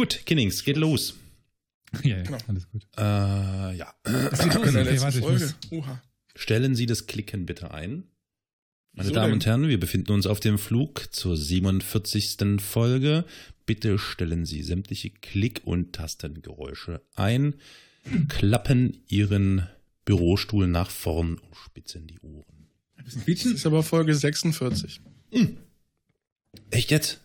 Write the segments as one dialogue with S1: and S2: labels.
S1: Gut, Kinnings, geht los.
S2: Ja, ja
S3: Genau.
S2: alles gut.
S1: Äh, ja.
S2: Es geht los.
S3: In der
S2: Okay, warte, ich
S3: Folge.
S2: muss,
S3: Uha.
S1: Stellen Sie das Klicken bitte ein. Meine
S3: Wieso
S1: Damen
S3: denn?
S1: und Herren, wir befinden uns auf dem Flug zur 47. Folge. Bitte stellen Sie sämtliche Klick- und Tastengeräusche ein, klappen Ihren Bürostuhl nach vorn und spitzen die Ohren.
S3: Das ist aber Folge 46.
S1: Echt jetzt?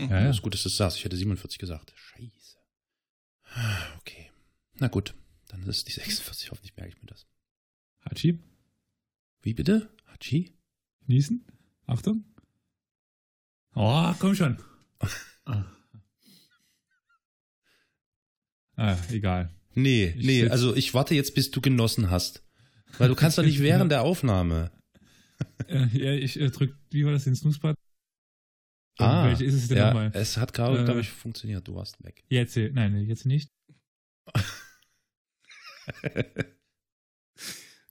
S2: Ja,
S1: Ja.
S2: ja.
S1: ist gut, dass du es sagst. Ich hätte 47 gesagt. Scheiße. Okay. Na gut, dann ist die 46. Hoffentlich merke ich mir das.
S2: Hachi,
S1: Wie bitte? Hachi?
S2: niesen. Achtung. Oh, komm schon. ah. ah, egal.
S1: Nee,
S2: Ich
S1: nee, also ich warte jetzt, bis du genossen hast. Weil du kannst doch nicht während der Aufnahme.
S2: Äh, ja, ich äh, drück, wie war das, den Snooze-Button?
S1: Ah,
S2: Welche ist es denn
S1: ja,
S2: nochmal?
S1: es hat gerade,
S2: Äh,
S1: glaube ich, funktioniert. Du warst weg.
S2: Jetzt, äh, nein, jetzt nicht.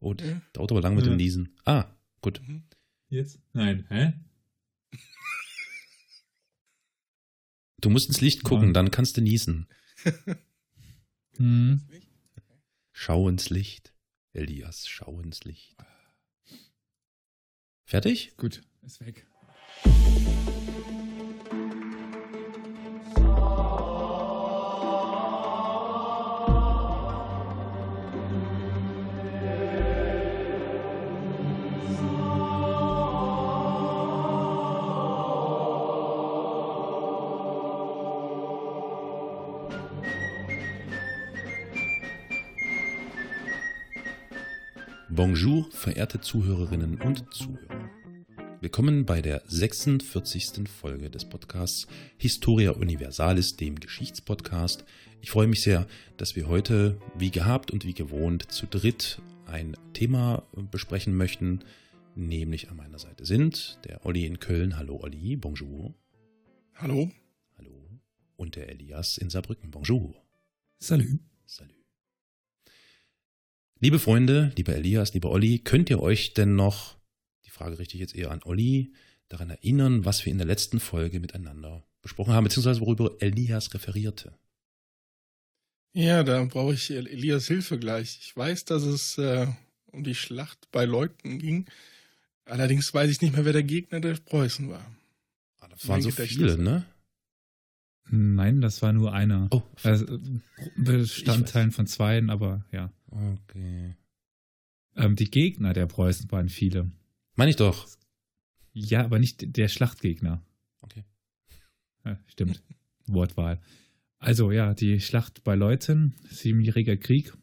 S1: Oh,
S3: Ja.
S1: dauert aber lang mit
S2: Ja.
S1: dem Niesen. Ah, gut.
S2: Jetzt? Nein, hä?
S1: Du musst ins Licht gucken,
S2: Ja.
S1: dann kannst du niesen.
S2: Hm.
S1: Schau ins Licht. Elias, schau ins Licht. Fertig?
S2: Gut, ist weg.
S1: Bonjour, verehrte Zuhörerinnen und Zuhörer. Willkommen bei der 46. Folge des Podcasts Historia Universalis, dem Geschichtspodcast. Ich freue mich sehr, dass wir heute, wie gehabt und wie gewohnt, zu dritt ein Thema besprechen möchten, nämlich an meiner Seite sind der Olli in Köln. Hallo Olli, bonjour.
S3: Hallo?
S1: Hallo. Und der Elias in Saarbrücken. Bonjour.
S2: Salü.
S1: Salü. Liebe Freunde, lieber Elias, lieber Olli, könnt ihr euch denn noch, die Frage richte ich jetzt eher an Olli, daran erinnern, was wir in der letzten Folge miteinander besprochen haben, beziehungsweise worüber Elias referierte?
S3: Ja, da brauche ich Elias Hilfe gleich. Ich weiß, dass es äh, um die Schlacht bei Leuten ging. Allerdings weiß ich nicht mehr, wer der Gegner der Preußen war.
S1: Ah, das waren so viele, ne?
S2: Nein, das war nur einer.
S1: Oh,
S2: Also, Bestandteilen von zweien, aber ja.
S1: okay.
S2: Ähm, die Gegner der Preußen waren viele.
S1: Meine ich doch.
S2: Ja, aber nicht der Schlachtgegner.
S1: Okay.
S2: Ja, stimmt. Wortwahl. Also ja, die Schlacht bei Leuthen, siebenjähriger Krieg.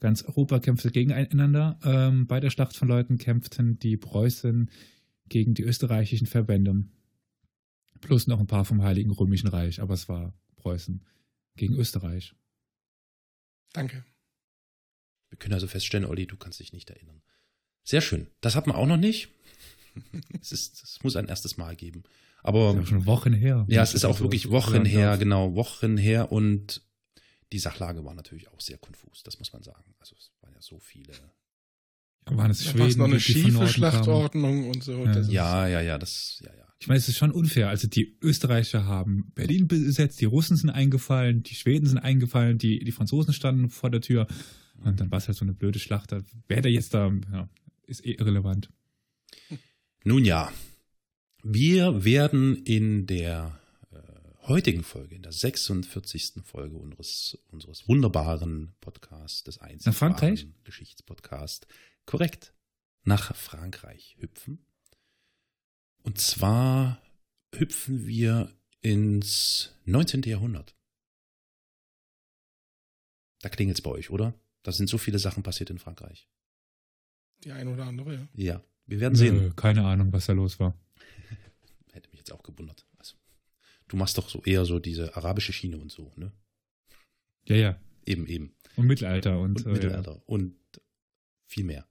S2: Ganz Europa kämpfte gegeneinander. Ähm, bei der Schlacht von Leuthen kämpften die Preußen gegen die österreichischen Verbände. Plus noch ein paar vom Heiligen Römischen Reich, aber es war Preußen gegen Österreich.
S3: Danke.
S1: Wir können also feststellen, Olli, du kannst dich nicht erinnern. Sehr schön. Das hat man auch noch nicht. es, ist, es muss ein erstes Mal geben. Aber
S2: ist auch schon Wochen her.
S1: Ja, es ist auch
S2: So
S1: wirklich Wochen her,
S2: darf.
S1: genau, Wochen her und die Sachlage war natürlich auch sehr konfus, das muss man sagen. Also es waren ja so viele.
S2: Ja, waren es
S3: Da war es
S2: Schweden,
S3: noch eine schiefe? Schlachtordnung und so.
S2: Ja.
S3: Das ist-
S1: Ja, ja, ja, das, ja, ja.
S2: Ich meine, es ist schon unfair. Also die Österreicher haben Berlin besetzt, die Russen sind eingefallen, die Schweden sind eingefallen, die, die Franzosen standen vor der Tür. Und dann war es halt so eine blöde Schlacht. Da- Wer da jetzt da, ja, ist eh irrelevant.
S1: Nun ja, wir werden in der äh, heutigen Folge, in der 46. Folge unseres, unseres wunderbaren Podcasts, des einzigen
S2: Nach Frankreich?
S1: Geschichtspodcast, korrekt, nach Frankreich hüpfen. Und zwar hüpfen wir ins 19. Jahrhundert. Da klingelt es bei euch, oder? Da sind so viele Sachen passiert in Frankreich.
S3: Die ein oder andere, ja.
S1: Ja, wir werden sehen.
S2: Nö, keine Ahnung, was da los war.
S1: Hätte mich jetzt auch gewundert. Also, du machst doch so eher so diese arabische Schiene und so, ne?
S2: Ja, ja.
S1: Eben, eben.
S2: Und Mittelalter und,
S1: Und
S2: äh,
S1: Mittelalter und viel mehr.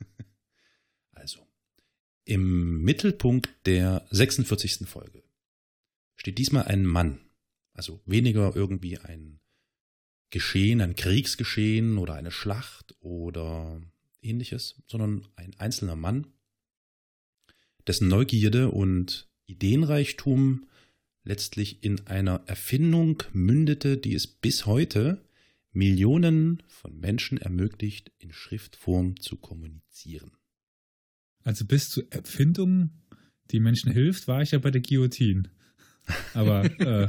S1: im Mittelpunkt der 46. Folge steht diesmal ein Mann. Also weniger irgendwie ein Geschehen, ein Kriegsgeschehen oder eine Schlacht oder ähnliches, sondern ein einzelner Mann, dessen Neugierde und Ideenreichtum letztlich in einer Erfindung mündete, die es bis heute Millionen von Menschen ermöglicht, in Schriftform zu kommunizieren.
S2: Also bis zur Erfindung, die Menschen hilft, war ich ja bei der Guillotine. Aber äh,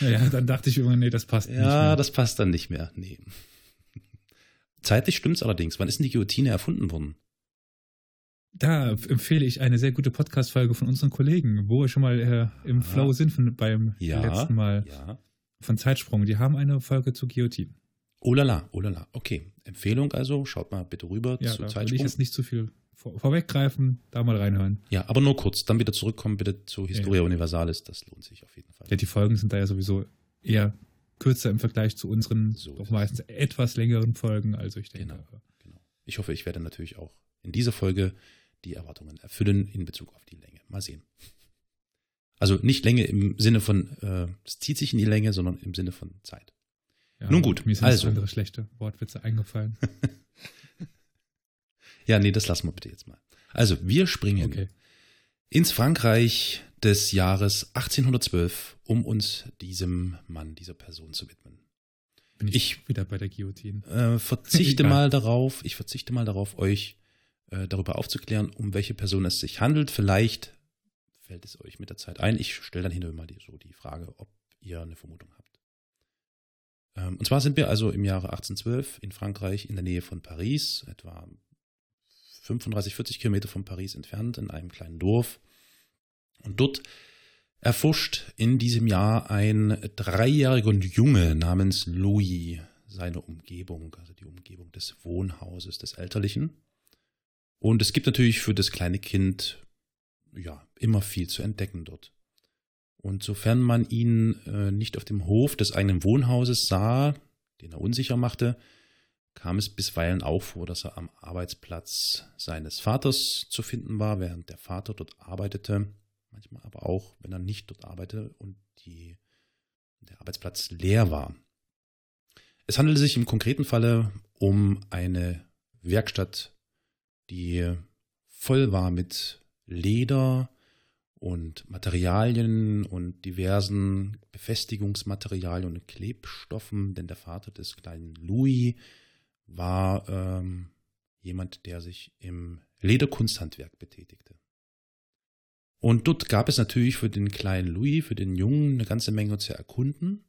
S2: ja, dann dachte ich irgendwann, nee, das passt
S1: ja,
S2: nicht. Ja,
S1: das passt dann nicht mehr. Nee. Zeitlich stimmt's allerdings. Wann ist denn die Guillotine erfunden worden?
S2: Da empfehle ich eine sehr gute Podcast-Folge von unseren Kollegen, wo wir schon mal äh, im ah. Flow sind von, beim ja, letzten Mal ja. von Zeitsprung. Die haben eine Folge zu Guillotine.
S1: Oh lala, oh lala. Okay. Empfehlung also, schaut mal bitte rüber
S2: ja,
S1: zu Zeitsprung.
S2: Will ich jetzt nicht zu viel vor, vorweggreifen, da mal reinhören.
S1: Ja, aber nur kurz, dann wieder zurückkommen bitte zu Historia ja. Universalis, das lohnt sich auf jeden Fall.
S2: Ja, die Folgen sind da ja sowieso eher kürzer im Vergleich zu unseren so doch meistens es. etwas längeren Folgen, also ich denke.
S1: Genau, genau. Ich hoffe, ich werde natürlich auch in dieser Folge die Erwartungen erfüllen in Bezug auf die Länge. Mal sehen. Also nicht Länge im Sinne von, äh, es zieht sich in die Länge, sondern im Sinne von Zeit.
S2: Ja, Nun gut, mir sind also. andere schlechte Wortwitze eingefallen.
S1: ja, nee, das lassen wir bitte jetzt mal. Also, wir springen okay. ins Frankreich des Jahres 1812, um uns diesem Mann, dieser Person zu widmen.
S2: Bin ich, ich wieder bei der Guillotine.
S1: Äh, verzichte mal darauf, ich verzichte mal darauf, euch äh, darüber aufzuklären, um welche Person es sich handelt. Vielleicht fällt es euch mit der Zeit ein. Ich stelle dann hinterher mal die, so die Frage, ob ihr eine Vermutung habt. Ähm, und zwar sind wir also im Jahre 1812 in Frankreich in der Nähe von Paris, etwa 35, 40 Kilometer von Paris entfernt, in einem kleinen Dorf. Und dort erforscht in diesem Jahr ein dreijähriger Junge namens Louis seine Umgebung, also die Umgebung des Wohnhauses des Elterlichen. Und es gibt natürlich für das kleine Kind ja immer viel zu entdecken dort. Und sofern man ihn äh, nicht auf dem Hof des eigenen Wohnhauses sah, den er unsicher machte, kam es bisweilen auch vor, dass er am Arbeitsplatz seines Vaters zu finden war, während der Vater dort arbeitete, manchmal aber auch, wenn er nicht dort arbeitete und die, der Arbeitsplatz leer war. Es handelte sich im konkreten Falle um eine Werkstatt, die voll war mit Leder, und Materialien und diversen Befestigungsmaterialien und Klebstoffen, denn der Vater des kleinen Louis war ähm, jemand, der sich im Lederkunsthandwerk betätigte. Und dort gab es natürlich für den kleinen Louis, für den Jungen, eine ganze Menge zu erkunden.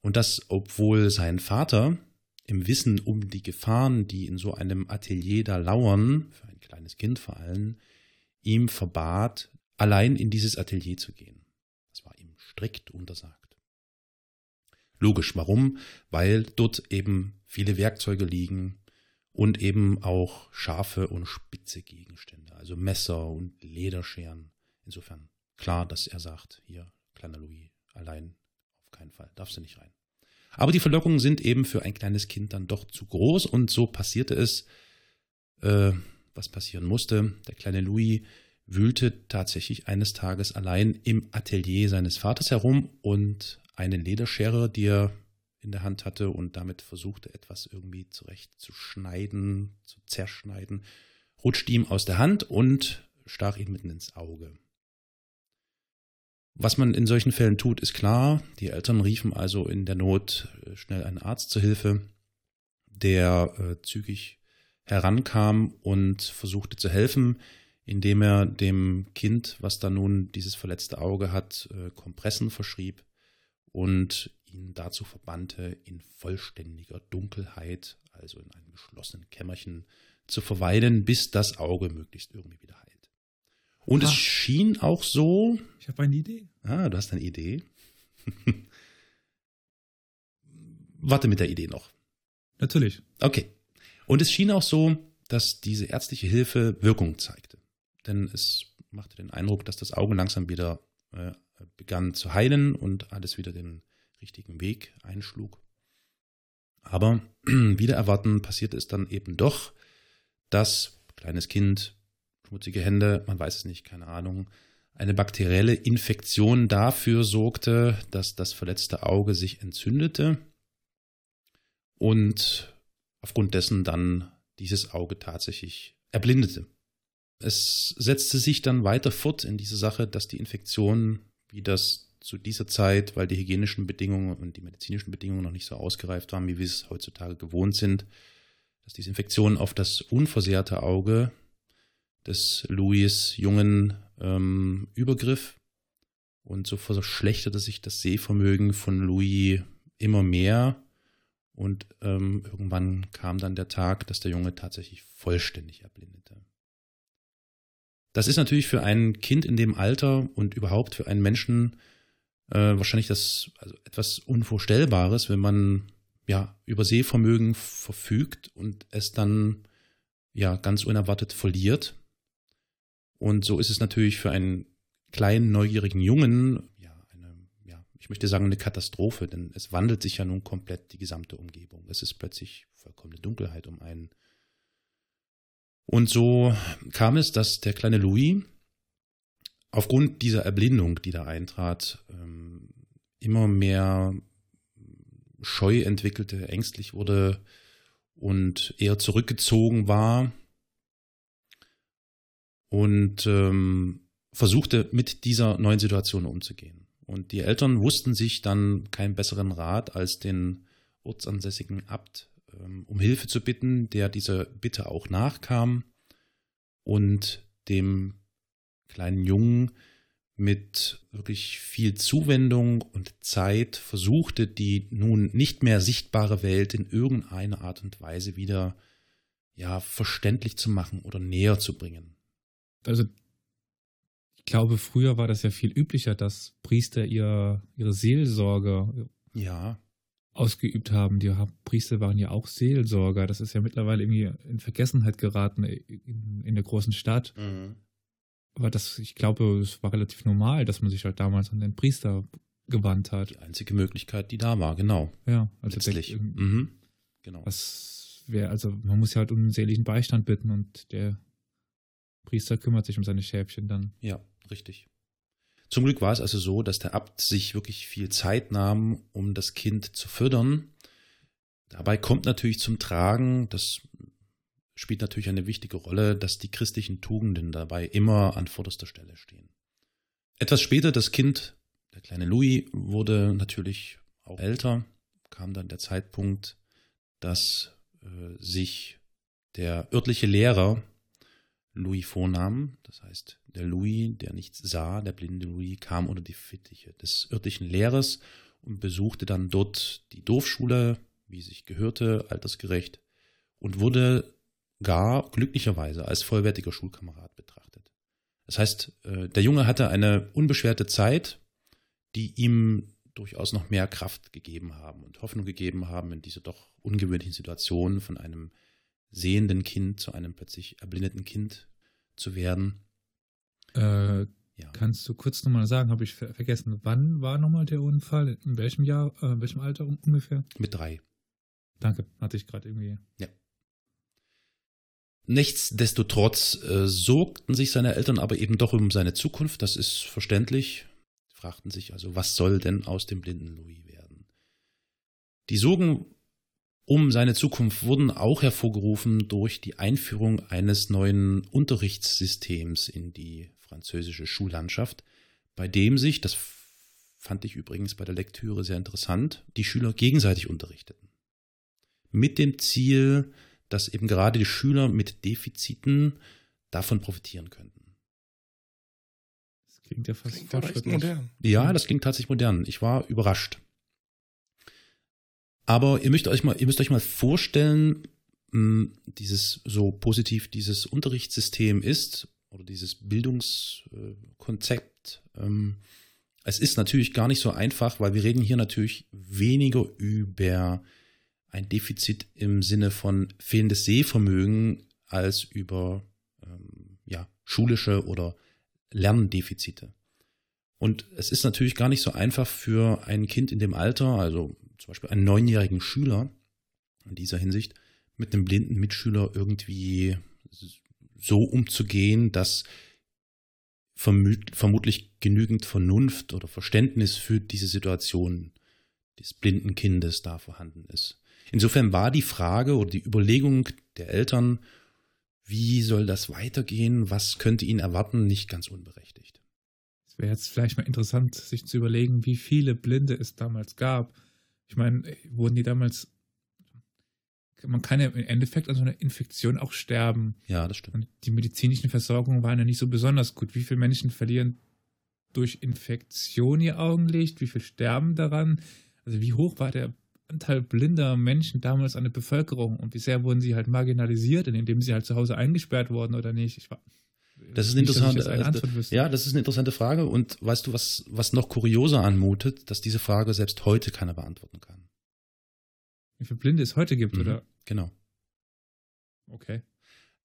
S1: Und das, obwohl sein Vater im Wissen um die Gefahren, die in so einem Atelier da lauern, für ein kleines Kind vor allem, ihm verbat, allein in dieses Atelier zu gehen. Das war ihm strikt untersagt. Logisch, warum? Weil dort eben viele Werkzeuge liegen und eben auch scharfe und spitze Gegenstände, also Messer und Lederscheren. Insofern klar, dass er sagt, hier, kleiner Louis, allein auf keinen Fall, darfst du nicht rein. Aber die Verlockungen sind eben für ein kleines Kind dann doch zu groß und so passierte es, äh, was passieren musste. Der kleine Louis wühlte tatsächlich eines Tages allein im Atelier seines Vaters herum und eine Lederschere, die er in der Hand hatte und damit versuchte, etwas irgendwie zurechtzuschneiden, zu zerschneiden, rutschte ihm aus der Hand und stach ihm mitten ins Auge. Was man in solchen Fällen tut, ist klar. Die Eltern riefen also in der Not äh, schnell einen Arzt zu Hilfe, der äh, zügig herankam und versuchte zu helfen indem er dem Kind, was da nun dieses verletzte Auge hat, äh, Kompressen verschrieb und ihn dazu verbannte, in vollständiger Dunkelheit, also in einem geschlossenen Kämmerchen, zu verweilen, bis das Auge möglichst irgendwie wieder heilt. Und ah. es schien auch so.
S2: Ich habe eine Idee.
S1: Ah, du hast eine Idee. Warte mit der Idee noch.
S2: Natürlich.
S1: Okay. Und es schien auch so, dass diese ärztliche Hilfe Wirkung zeigte denn es machte den Eindruck, dass das Auge langsam wieder äh, begann zu heilen und alles wieder den richtigen Weg einschlug. Aber wieder erwarten passierte es dann eben doch, dass kleines Kind, schmutzige Hände, man weiß es nicht, keine Ahnung, eine bakterielle Infektion dafür sorgte, dass das verletzte Auge sich entzündete und aufgrund dessen dann dieses Auge tatsächlich erblindete. Es setzte sich dann weiter fort in dieser Sache, dass die Infektion, wie das zu dieser Zeit, weil die hygienischen Bedingungen und die medizinischen Bedingungen noch nicht so ausgereift waren, wie wir es heutzutage gewohnt sind, dass diese Infektion auf das unversehrte Auge des Louis Jungen ähm, übergriff. Und so verschlechterte sich das Sehvermögen von Louis immer mehr. Und ähm, irgendwann kam dann der Tag, dass der Junge tatsächlich vollständig erblindete. Das ist natürlich für ein Kind in dem Alter und überhaupt für einen Menschen äh, wahrscheinlich das also etwas Unvorstellbares, wenn man ja über Sehvermögen verfügt und es dann ja ganz unerwartet verliert. Und so ist es natürlich für einen kleinen, neugierigen Jungen, ja, eine, ja, ich möchte sagen, eine Katastrophe, denn es wandelt sich ja nun komplett die gesamte Umgebung. Es ist plötzlich vollkommene Dunkelheit um einen. Und so kam es, dass der kleine Louis aufgrund dieser Erblindung, die da eintrat, ähm, immer mehr Scheu entwickelte, ängstlich wurde und eher zurückgezogen war und ähm, versuchte mit dieser neuen Situation umzugehen. Und die Eltern wussten sich dann keinen besseren Rat, als den ortsansässigen Abt um Hilfe zu bitten, der dieser Bitte auch nachkam und dem kleinen Jungen mit wirklich viel Zuwendung und Zeit versuchte, die nun nicht mehr sichtbare Welt in irgendeiner Art und Weise wieder ja verständlich zu machen oder näher zu bringen
S2: also ich glaube, früher war das ja viel üblicher, dass Priester ihr, ihre Seelsorge
S1: ja.
S2: Ausgeübt haben. Die Priester waren ja auch Seelsorger. Das ist ja mittlerweile irgendwie in Vergessenheit geraten in, in der großen Stadt. Mhm. Aber das, ich glaube, es war relativ normal, dass man sich halt damals an den Priester gewandt hat.
S1: Die einzige Möglichkeit, die da war, genau.
S2: Ja, also Letztlich. Der, mhm. genau. Was wäre, also man muss ja halt um einen seelischen Beistand bitten und der Priester kümmert sich um seine Schäfchen dann.
S1: Ja, richtig. Zum Glück war es also so, dass der Abt sich wirklich viel Zeit nahm, um das Kind zu fördern. Dabei kommt natürlich zum Tragen, das spielt natürlich eine wichtige Rolle, dass die christlichen Tugenden dabei immer an vorderster Stelle stehen. Etwas später, das Kind, der kleine Louis, wurde natürlich auch älter, kam dann der Zeitpunkt, dass äh, sich der örtliche Lehrer Louis vornahm. Das heißt, der Louis, der nichts sah, der blinde Louis, kam unter die Fittiche des örtlichen Lehrers und besuchte dann dort die Dorfschule, wie sich gehörte, altersgerecht, und wurde gar glücklicherweise als vollwertiger Schulkamerad betrachtet. Das heißt, äh, der Junge hatte eine unbeschwerte Zeit, die ihm durchaus noch mehr Kraft gegeben haben und Hoffnung gegeben haben in dieser doch ungewöhnlichen Situation von einem sehenden Kind zu einem plötzlich erblindeten Kind zu werden.
S2: Äh, ja. Kannst du kurz nochmal sagen, habe ich ver vergessen, wann war nochmal der Unfall? In welchem Jahr, äh, in welchem Alter ungefähr?
S1: Mit drei.
S2: Danke, hatte ich gerade irgendwie.
S1: Ja. Nichtsdestotrotz äh, sorgten sich seine Eltern aber eben doch um seine Zukunft, das ist verständlich. Sie fragten sich also, was soll denn aus dem blinden Louis werden? Die Sorgen um seine Zukunft wurden auch hervorgerufen durch die Einführung eines neuen Unterrichtssystems in die französische Schullandschaft, bei dem sich, das fand ich übrigens bei der Lektüre sehr interessant, die Schüler gegenseitig unterrichteten. Mit dem Ziel, dass eben gerade die Schüler mit Defiziten davon profitieren könnten.
S2: Das klingt ja fast klingt modern.
S1: Ja, das klingt tatsächlich modern. Ich war überrascht. Aber ihr müsst euch mal, ihr müsst euch mal vorstellen, hm, dieses so positiv dieses Unterrichtssystem ist oder dieses Bildungskonzept. Ähm, es ist natürlich gar nicht so einfach, weil wir reden hier natürlich weniger über ein Defizit im Sinne von fehlendes Sehvermögen als über ähm, ja, schulische oder Lerndefizite. Und es ist natürlich gar nicht so einfach für ein Kind in dem Alter, also zum Beispiel einen neunjährigen Schüler in dieser Hinsicht mit einem blinden Mitschüler irgendwie so umzugehen, dass vermutlich genügend Vernunft oder Verständnis für diese Situation des blinden Kindes da vorhanden ist. Insofern war die Frage oder die Überlegung der Eltern, wie soll das weitergehen, was könnte ihn erwarten, nicht ganz unberechtigt.
S2: Es wäre jetzt vielleicht mal interessant, sich zu überlegen, wie viele Blinde es damals gab. Ich meine, wurden die damals man kann ja im Endeffekt an so einer Infektion auch sterben.
S1: Ja, das stimmt. Und
S2: die medizinischen Versorgungen waren ja nicht so besonders gut. Wie viele Menschen verlieren durch Infektion ihr Augenlicht? Wie viele sterben daran? Also wie hoch war der Anteil blinder Menschen damals an der Bevölkerung und wie sehr wurden sie halt marginalisiert, indem sie halt zu Hause eingesperrt wurden oder nicht? Ich war,
S1: das ist eine interessante, das ja, das ist eine interessante Frage und weißt du, was, was noch kurioser anmutet, dass diese Frage selbst heute keiner beantworten kann.
S2: Wie viele Blinde es heute gibt, mhm, oder?
S1: Genau.
S2: Okay.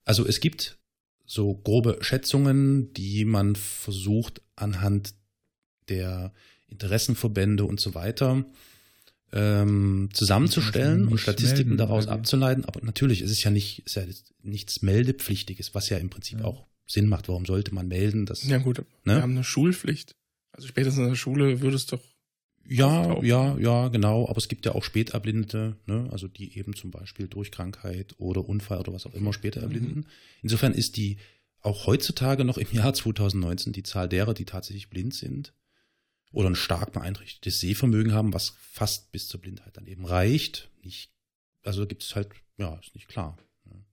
S1: Also es gibt so grobe Schätzungen, die man versucht anhand der Interessenverbände und so weiter ähm, zusammenzustellen und Statistiken melden, daraus abzuleiten. Aber natürlich ist es ja nicht, ist ja nichts Meldepflichtiges, was ja im Prinzip ja. auch Sinn macht. Warum sollte man melden? Dass,
S3: ja gut, ne? wir haben eine Schulpflicht. Also spätestens in der Schule würde es doch
S1: ja, ja, ja, genau. Aber es gibt ja auch Späterblindete, ne? also die eben zum Beispiel durch Krankheit oder Unfall oder was auch immer später erblinden. Mhm. Insofern ist die auch heutzutage noch im Jahr 2019 die Zahl derer, die tatsächlich blind sind oder ein stark beeinträchtigtes Sehvermögen haben, was fast bis zur Blindheit dann eben reicht. Nicht, also gibt es halt, ja, ist nicht klar. Ne?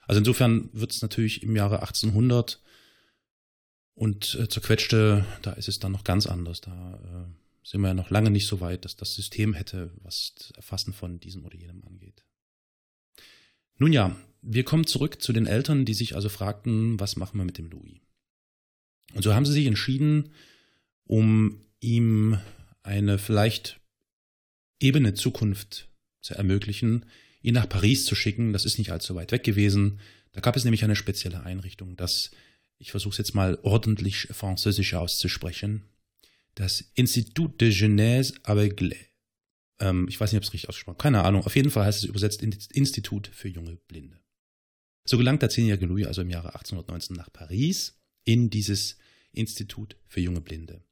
S1: Also insofern wird es natürlich im Jahre 1800 und äh, zerquetschte, da ist es dann noch ganz anders. Da äh, sind wir ja noch lange nicht so weit, dass das System hätte, was das Erfassen von diesem oder jenem angeht. Nun ja, wir kommen zurück zu den Eltern, die sich also fragten, was machen wir mit dem Louis? Und so haben sie sich entschieden, um ihm eine vielleicht ebene Zukunft zu ermöglichen, ihn nach Paris zu schicken. Das ist nicht allzu weit weg gewesen. Da gab es nämlich eine spezielle Einrichtung, das, ich versuche es jetzt mal ordentlich französisch auszusprechen, das Institut de Genèse Aveugle. Ähm, ich weiß nicht, ob es richtig ausgesprochen Keine Ahnung. Auf jeden Fall heißt es übersetzt Institut für junge Blinde. So gelangt der zehnjährige Louis also im Jahre 1819 nach Paris in dieses Institut für junge Blinde.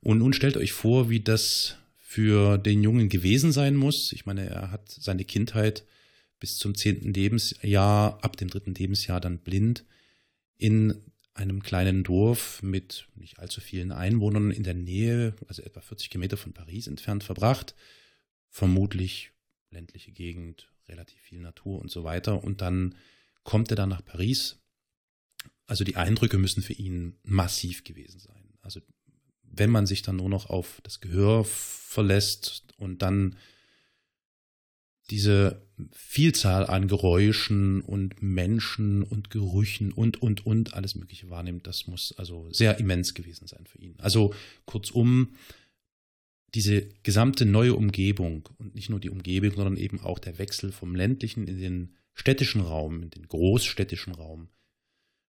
S1: Und nun stellt euch vor, wie das für den Jungen gewesen sein muss. Ich meine, er hat seine Kindheit bis zum zehnten Lebensjahr, ab dem dritten Lebensjahr dann blind in einem kleinen Dorf mit nicht allzu vielen Einwohnern in der Nähe, also etwa 40 Kilometer von Paris entfernt, verbracht. Vermutlich ländliche Gegend, relativ viel Natur und so weiter. Und dann kommt er dann nach Paris. Also die Eindrücke müssen für ihn massiv gewesen sein. Also wenn man sich dann nur noch auf das Gehör verlässt und dann diese Vielzahl an Geräuschen und Menschen und Gerüchen und, und, und alles Mögliche wahrnimmt, das muss also sehr immens gewesen sein für ihn. Also kurzum, diese gesamte neue Umgebung und nicht nur die Umgebung, sondern eben auch der Wechsel vom ländlichen in den städtischen Raum, in den großstädtischen Raum,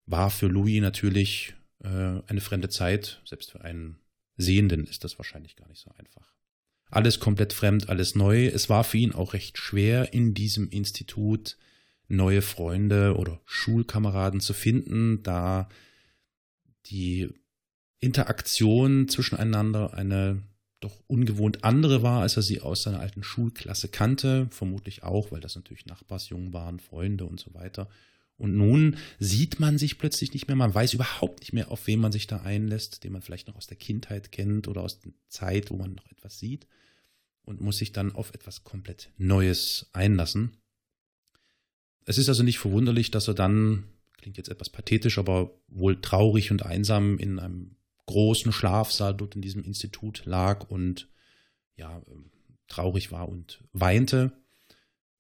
S1: war für Louis natürlich äh, eine fremde Zeit. Selbst für einen Sehenden ist das wahrscheinlich gar nicht so einfach. Alles komplett fremd, alles neu. Es war für ihn auch recht schwer, in diesem Institut neue Freunde oder Schulkameraden zu finden, da die Interaktion zwischeneinander eine doch ungewohnt andere war, als er sie aus seiner alten Schulklasse kannte, vermutlich auch, weil das natürlich Nachbarsjungen waren, Freunde und so weiter. Und nun sieht man sich plötzlich nicht mehr, man weiß überhaupt nicht mehr, auf wen man sich da einlässt, den man vielleicht noch aus der Kindheit kennt oder aus der Zeit, wo man noch etwas sieht und muss sich dann auf etwas komplett Neues einlassen. Es ist also nicht verwunderlich, dass er dann, klingt jetzt etwas pathetisch, aber wohl traurig und einsam in einem großen Schlafsaal dort in diesem Institut lag und ja, traurig war und weinte.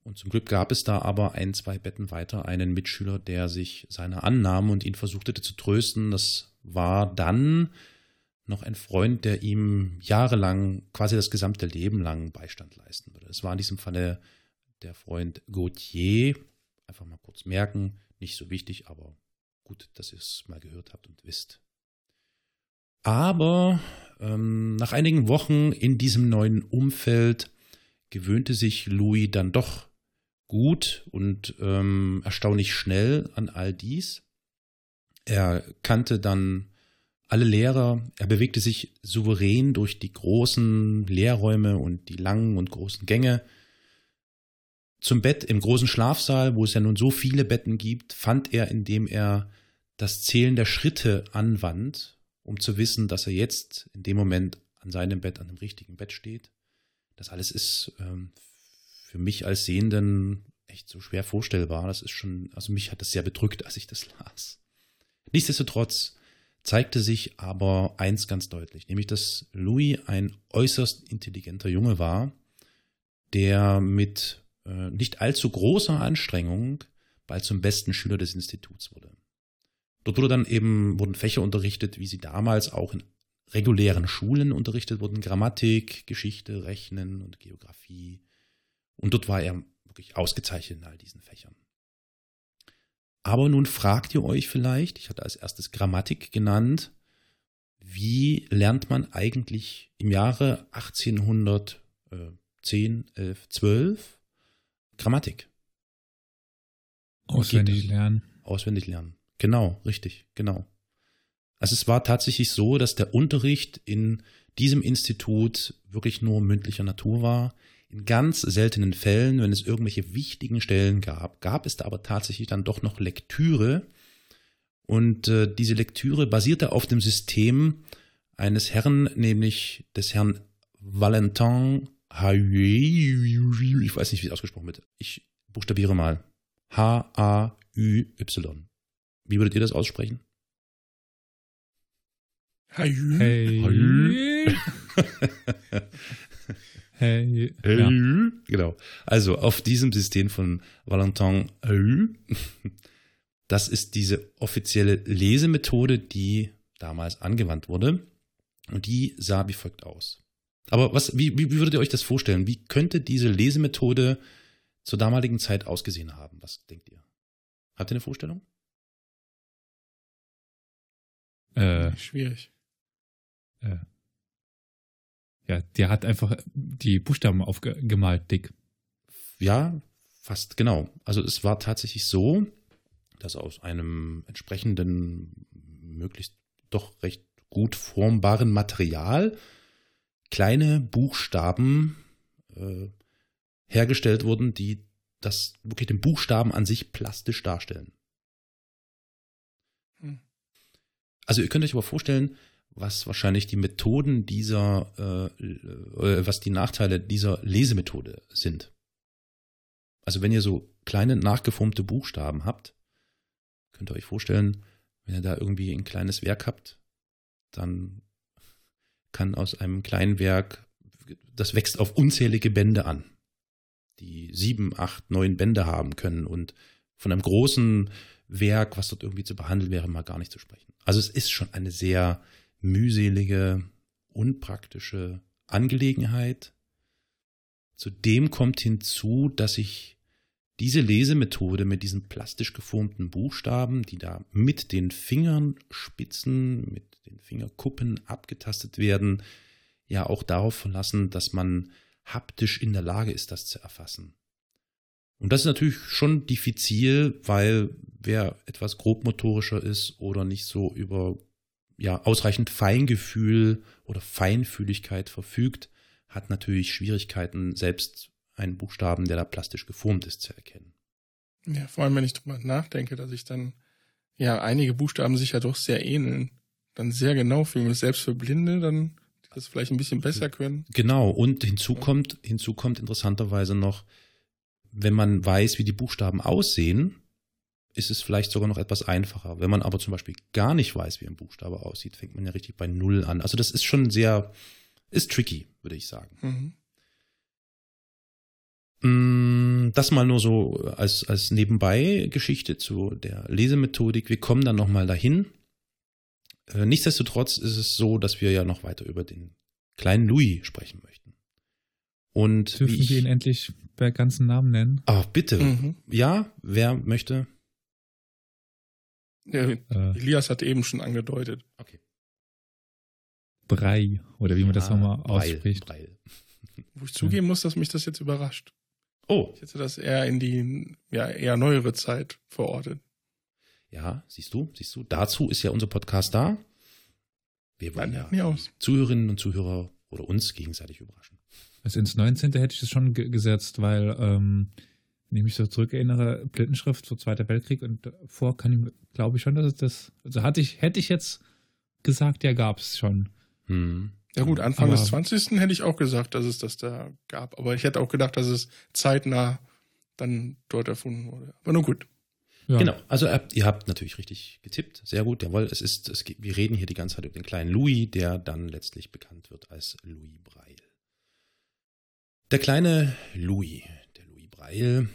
S1: Und zum Glück gab es da aber ein, zwei Betten weiter einen Mitschüler, der sich seiner annahm und ihn versuchte zu trösten. Das war dann noch ein Freund, der ihm jahrelang, quasi das gesamte Leben lang Beistand leisten würde. Es war in diesem Falle der Freund Gauthier. Einfach mal kurz merken, nicht so wichtig, aber gut, dass ihr es mal gehört habt und wisst. Aber ähm, nach einigen Wochen in diesem neuen Umfeld gewöhnte sich Louis dann doch gut und ähm, erstaunlich schnell an all dies. Er kannte dann alle Lehrer. Er bewegte sich souverän durch die großen Lehrräume und die langen und großen Gänge. zum Bett im großen Schlafsaal, wo es ja nun so viele Betten gibt, fand er, indem er das Zählen der Schritte anwandt, um zu wissen, dass er jetzt in dem Moment an seinem Bett, an dem richtigen Bett steht. Das alles ist ähm, für mich als Sehenden echt so schwer vorstellbar. Das ist schon, also mich hat das sehr bedrückt, als ich das las. Nichtsdestotrotz zeigte sich aber eins ganz deutlich, nämlich dass Louis ein äußerst intelligenter Junge war, der mit äh, nicht allzu großer Anstrengung bald zum besten Schüler des Instituts wurde. Dort wurde dann eben, wurden Fächer unterrichtet, wie sie damals auch in regulären Schulen unterrichtet wurden, Grammatik, Geschichte, Rechnen und Geografie. Und dort war er wirklich ausgezeichnet in all diesen Fächern. Aber nun fragt ihr euch vielleicht, ich hatte als erstes Grammatik genannt, wie lernt man eigentlich im Jahre 1810, 11, 12 Grammatik?
S2: Auswendig lernen.
S1: Auswendig lernen. Genau, richtig, genau. Also es war tatsächlich so, dass der Unterricht in diesem Institut wirklich nur mündlicher Natur war. In ganz seltenen Fällen, wenn es irgendwelche wichtigen Stellen gab, gab es da aber tatsächlich dann doch noch Lektüre. Und äh, diese Lektüre basierte auf dem System eines Herrn, nämlich des Herrn Valentin Hayue. Ich weiß nicht, wie es ausgesprochen wird. Ich buchstabiere mal. H-A-U-Y. Wie würdet ihr das aussprechen?
S3: Hayü.
S2: Hey. hey.
S1: Hey.
S2: Ja.
S1: Genau. Also auf diesem System von Valentin Hey. Das ist diese offizielle Lesemethode, die damals angewandt wurde. Und die sah wie folgt aus. Aber was, wie, wie würdet ihr euch das vorstellen? Wie könnte diese Lesemethode zur damaligen Zeit ausgesehen haben? Was denkt ihr? Habt ihr eine Vorstellung?
S2: Äh,
S3: Schwierig.
S2: Äh. Ja, der hat einfach die Buchstaben aufgemalt, dick.
S1: Ja, fast genau. Also es war tatsächlich so, dass aus einem entsprechenden, möglichst doch recht gut formbaren Material kleine Buchstaben äh, hergestellt wurden, die das wirklich den Buchstaben an sich plastisch darstellen.
S3: Hm.
S1: Also ihr könnt euch aber vorstellen, was wahrscheinlich die Methoden dieser, äh, äh, was die Nachteile dieser Lesemethode sind. Also wenn ihr so kleine nachgeformte Buchstaben habt, könnt ihr euch vorstellen, wenn ihr da irgendwie ein kleines Werk habt, dann kann aus einem kleinen Werk, das wächst auf unzählige Bände an, die sieben, acht, neun Bände haben können und von einem großen Werk, was dort irgendwie zu behandeln wäre, mal gar nicht zu sprechen. Also es ist schon eine sehr mühselige, unpraktische Angelegenheit. Zudem kommt hinzu, dass ich diese Lesemethode mit diesen plastisch geformten Buchstaben, die da mit den Fingerspitzen, mit den Fingerkuppen abgetastet werden, ja auch darauf verlassen, dass man haptisch in der Lage ist, das zu erfassen. Und das ist natürlich schon diffizil, weil wer etwas grobmotorischer ist oder nicht so über ja, ausreichend Feingefühl oder Feinfühligkeit verfügt, hat natürlich Schwierigkeiten, selbst einen Buchstaben, der da plastisch geformt ist, zu erkennen.
S3: Ja, vor allem, wenn ich drüber nachdenke, dass ich dann, ja, einige Buchstaben sich ja doch sehr ähneln, dann sehr genau fühlen. Selbst für Blinde, dann die das vielleicht ein bisschen besser können.
S1: Genau, und hinzu kommt, hinzu kommt interessanterweise noch, wenn man weiß, wie die Buchstaben aussehen, ist es vielleicht sogar noch etwas einfacher. Wenn man aber zum Beispiel gar nicht weiß, wie ein Buchstabe aussieht, fängt man ja richtig bei Null an. Also das ist schon sehr, ist tricky, würde ich sagen.
S3: Mhm.
S1: Mm, Das mal nur so als, als Nebenbei-Geschichte zu der Lesemethodik. Wir kommen dann nochmal dahin. Äh, Nichtsdestotrotz ist es so, dass wir ja noch weiter über den kleinen Louis sprechen möchten. Und
S2: Dürfen
S1: wie ich,
S2: wir ihn endlich bei ganzen Namen nennen?
S1: Ah, bitte.
S3: Mhm.
S1: Ja, wer möchte?
S3: Ja,
S2: Äh,
S3: Elias hat eben schon angedeutet.
S1: Okay.
S2: Brei, oder wie man das
S1: Ja,
S2: nochmal ausspricht.
S1: Breil.
S3: Wo ich zugeben muss, dass mich das jetzt überrascht.
S1: Oh,
S3: Ich hätte das eher in die ja, eher neuere Zeit verortet.
S1: ja, siehst du, siehst du. Dazu ist ja unser Podcast da. Wir wollen
S3: Nein,
S1: ja. Zuhörerinnen und Zuhörer oder uns gegenseitig überraschen.
S2: Also ins 19. hätte ich das schon ge gesetzt, weil ähm, wenn ich mich so zurückerinnere, Blindenschrift vor Zweiter Weltkrieg und vor kann ich, glaube ich schon, dass es das, also hatte ich, hätte ich jetzt gesagt, ja, gab es schon.
S3: Hm. Ja gut, Anfang aber, des 20. hätte ich auch gesagt, dass es das da gab. Aber ich hätte auch gedacht, dass es zeitnah dann dort erfunden wurde. Aber nur gut.
S1: Ja. Genau, also ihr habt natürlich richtig getippt. Sehr gut, jawohl. Es ist, es, wir reden hier die ganze Zeit über den kleinen Louis, der dann letztlich bekannt wird als Louis Braille. Der kleine Louis, der Louis Braille,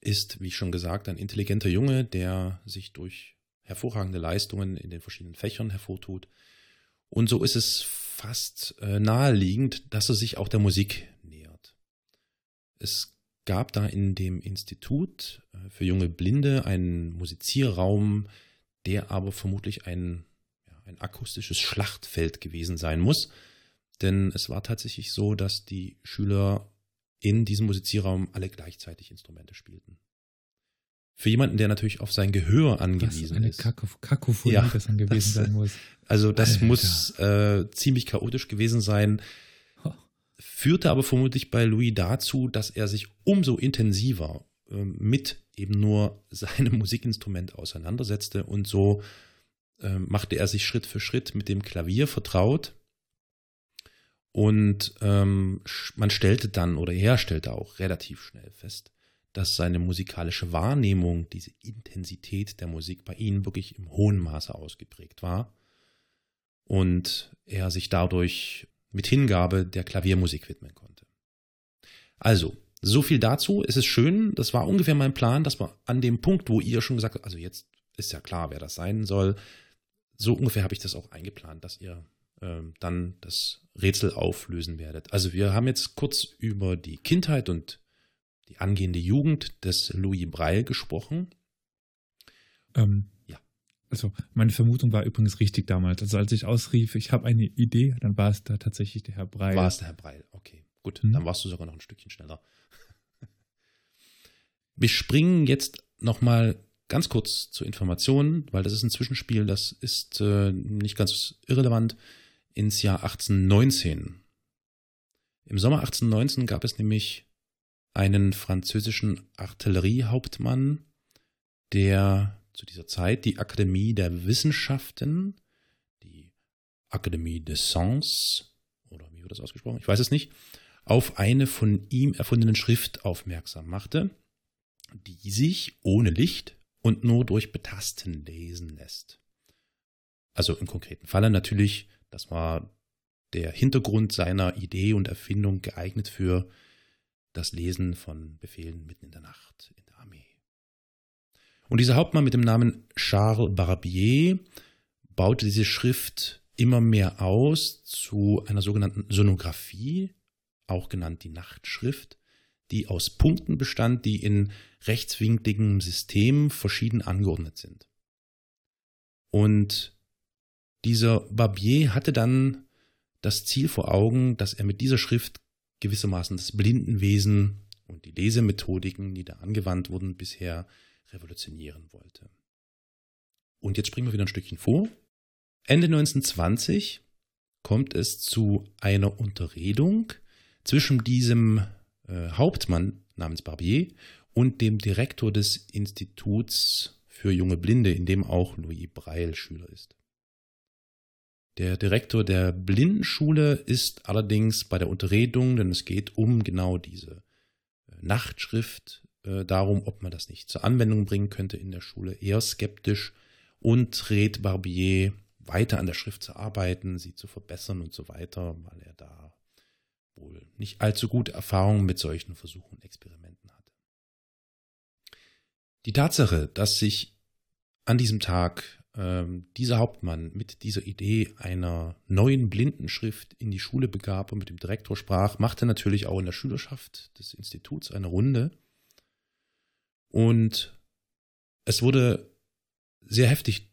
S1: ist, wie schon gesagt, ein intelligenter Junge, der sich durch hervorragende Leistungen in den verschiedenen Fächern hervortut. Und so ist es fast äh, naheliegend, dass er sich auch der Musik nähert. Es gab da in dem Institut äh, für junge Blinde einen Musizierraum, der aber vermutlich ein, ja, ein akustisches Schlachtfeld gewesen sein muss. Denn es war tatsächlich so, dass die Schüler in diesem Musizierraum alle gleichzeitig Instrumente spielten. Für jemanden, der natürlich auf sein Gehör angewiesen
S2: eine
S1: ist.
S2: Kakophonie ja, das dann gewesen das, sein muss.
S1: Also das Alter. muss äh, ziemlich chaotisch gewesen sein. Führte aber vermutlich bei Louis dazu, dass er sich umso intensiver äh, mit eben nur seinem Musikinstrument auseinandersetzte und so äh, machte er sich Schritt für Schritt mit dem Klavier vertraut. Und ähm, man stellte dann, oder er stellte auch relativ schnell fest, dass seine musikalische Wahrnehmung, diese Intensität der Musik bei ihm wirklich im hohen Maße ausgeprägt war und er sich dadurch mit Hingabe der Klaviermusik widmen konnte. Also, so viel dazu. Es ist schön, das war ungefähr mein Plan, dass wir an dem Punkt, wo ihr schon gesagt habt, also jetzt ist ja klar, wer das sein soll, so ungefähr habe ich das auch eingeplant, dass ihr dann das Rätsel auflösen werdet. Also wir haben jetzt kurz über die Kindheit und die angehende Jugend des Louis Braille gesprochen.
S2: Ähm, ja. Also meine Vermutung war übrigens richtig damals. Also als ich ausrief, ich habe eine Idee, dann war es da tatsächlich der Herr Braille.
S1: War es der Herr Braille, okay. Gut, hm. dann warst du sogar noch ein Stückchen schneller. Wir springen jetzt nochmal ganz kurz zur Information, weil das ist ein Zwischenspiel, das ist äh, nicht ganz irrelevant, ins Jahr 1819. Im Sommer 1819 gab es nämlich einen französischen Artilleriehauptmann, der zu dieser Zeit die Akademie der Wissenschaften, die Akademie des Sciences, oder wie wird das ausgesprochen? Ich weiß es nicht, auf eine von ihm erfundene Schrift aufmerksam machte, die sich ohne Licht und nur durch Betasten lesen lässt. Also im konkreten Falle natürlich, das war der Hintergrund seiner Idee und Erfindung geeignet für das Lesen von Befehlen mitten in der Nacht in der Armee. Und dieser Hauptmann mit dem Namen Charles Barbier baute diese Schrift immer mehr aus zu einer sogenannten Sonographie, auch genannt die Nachtschrift, die aus Punkten bestand, die in rechtswinkligem System verschieden angeordnet sind. Und dieser Barbier hatte dann das Ziel vor Augen, dass er mit dieser Schrift gewissermaßen das Blindenwesen und die Lesemethodiken, die da angewandt wurden, bisher revolutionieren wollte. Und jetzt springen wir wieder ein Stückchen vor. Ende 1920 kommt es zu einer Unterredung zwischen diesem äh, Hauptmann namens Barbier und dem Direktor des Instituts für junge Blinde, in dem auch Louis Breil Schüler ist. Der Direktor der Blindenschule ist allerdings bei der Unterredung, denn es geht um genau diese äh, Nachtschrift, äh, darum, ob man das nicht zur Anwendung bringen könnte in der Schule, eher skeptisch und rät Barbier weiter an der Schrift zu arbeiten, sie zu verbessern und so weiter, weil er da wohl nicht allzu gute Erfahrungen mit solchen Versuchen und Experimenten hatte. Die Tatsache, dass sich an diesem Tag ähm, dieser Hauptmann mit dieser Idee einer neuen Blindenschrift in die Schule begab und mit dem Direktor sprach, machte natürlich auch in der Schülerschaft des Instituts eine Runde. Und es wurde sehr heftig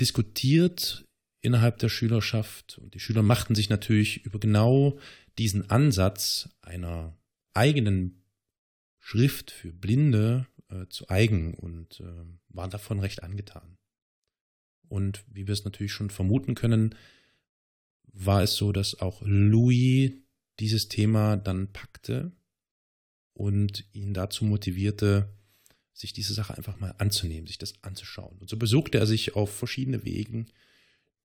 S1: diskutiert innerhalb der Schülerschaft und die Schüler machten sich natürlich über genau diesen Ansatz einer eigenen Schrift für Blinde äh, zu eigen und äh, waren davon recht angetan. Und wie wir es natürlich schon vermuten können, war es so, dass auch Louis dieses Thema dann packte und ihn dazu motivierte, sich diese Sache einfach mal anzunehmen, sich das anzuschauen. Und so besuchte er sich auf verschiedene Wegen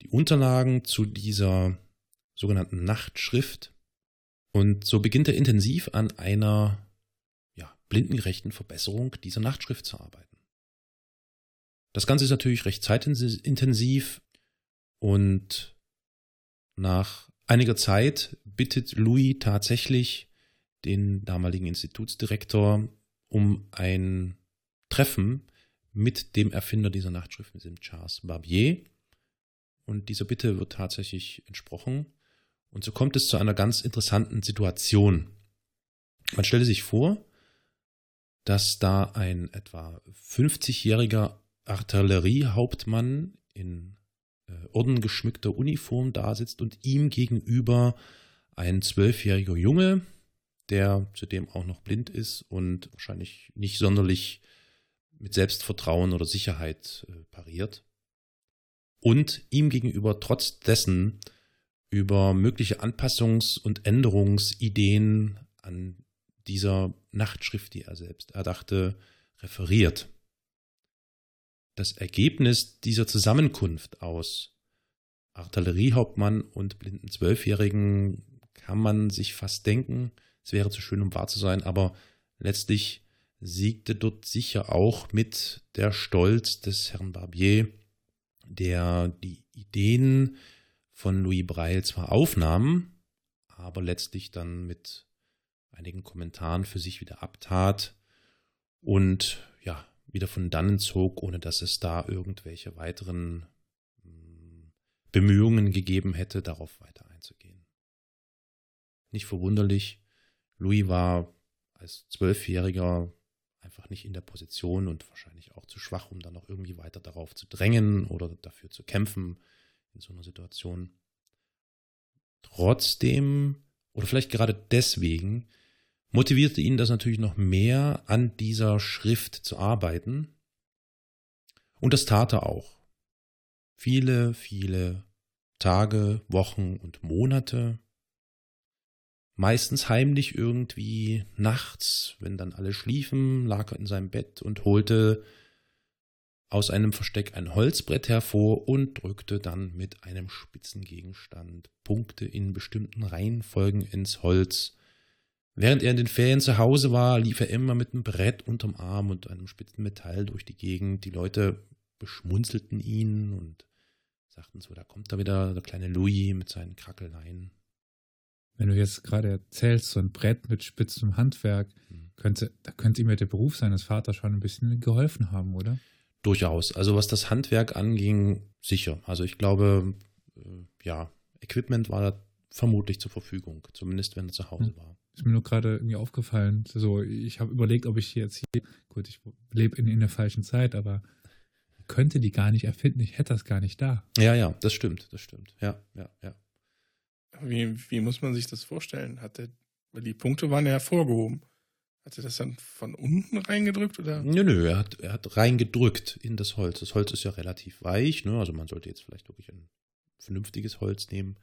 S1: die Unterlagen zu dieser sogenannten Nachtschrift. Und so beginnt er intensiv an einer ja, blindengerechten Verbesserung dieser Nachtschrift zu arbeiten. Das Ganze ist natürlich recht zeitintensiv und nach einiger Zeit bittet Louis tatsächlich den damaligen Institutsdirektor um ein Treffen mit dem Erfinder dieser Nachtschrift, mit dem Charles Barbier. Und dieser Bitte wird tatsächlich entsprochen. Und so kommt es zu einer ganz interessanten Situation. Man stelle sich vor, dass da ein etwa 50-jähriger Artilleriehauptmann in äh, ordengeschmückter Uniform da sitzt und ihm gegenüber ein zwölfjähriger Junge, der zudem auch noch blind ist und wahrscheinlich nicht sonderlich mit Selbstvertrauen oder Sicherheit äh, pariert. Und ihm gegenüber trotz dessen über mögliche Anpassungs- und Änderungsideen an dieser Nachtschrift, die er selbst erdachte, referiert. Das Ergebnis dieser Zusammenkunft aus Artilleriehauptmann und blinden Zwölfjährigen kann man sich fast denken, es wäre zu schön, um wahr zu sein, aber letztlich siegte dort sicher auch mit der Stolz des Herrn Barbier, der die Ideen von Louis Braille zwar aufnahm, aber letztlich dann mit einigen Kommentaren für sich wieder abtat und wieder von dannen zog, ohne dass es da irgendwelche weiteren hm, Bemühungen gegeben hätte, darauf weiter einzugehen. Nicht verwunderlich, Louis war als Zwölfjähriger einfach nicht in der Position und wahrscheinlich auch zu schwach, um dann noch irgendwie weiter darauf zu drängen oder dafür zu kämpfen in so einer Situation. Trotzdem, oder vielleicht gerade deswegen, motivierte ihn das natürlich noch mehr, an dieser Schrift zu arbeiten. Und das tat er auch. Viele, viele Tage, Wochen und Monate meistens heimlich irgendwie nachts, wenn dann alle schliefen, lag er in seinem Bett und holte aus einem Versteck ein Holzbrett hervor und drückte dann mit einem spitzen Gegenstand Punkte in bestimmten Reihenfolgen ins Holz. Während er in den Ferien zu Hause war, lief er immer mit einem Brett unterm Arm und einem spitzen Metall durch die Gegend. Die Leute beschmunzelten ihn und sagten so, da kommt da wieder der kleine Louis mit seinen Krackeleien.
S2: Wenn du jetzt gerade erzählst, so ein Brett mit spitzem Handwerk, mhm. könnte, da könnte ihm ja der Beruf seines Vaters schon ein bisschen geholfen haben, oder?
S1: Durchaus. Also was das Handwerk anging, sicher. Also ich glaube, äh, ja, Equipment war da vermutlich zur Verfügung, zumindest wenn er zu Hause hm. war.
S2: Ist mir nur gerade irgendwie aufgefallen. So, ich habe überlegt, ob ich jetzt hier, gut, ich lebe in, in der falschen Zeit, aber könnte die gar nicht erfinden. Ich hätte das gar nicht da.
S1: Ja, ja, das stimmt, das stimmt. Ja, ja, ja.
S3: Wie, wie muss man sich das vorstellen? Hat der, weil die Punkte waren ja hervorgehoben. Hat er das dann von unten reingedrückt oder?
S1: Nö, nö, er hat, er hat reingedrückt in das Holz. Das Holz ist ja relativ weich, ne? Also man sollte jetzt vielleicht wirklich ein vernünftiges Holz nehmen,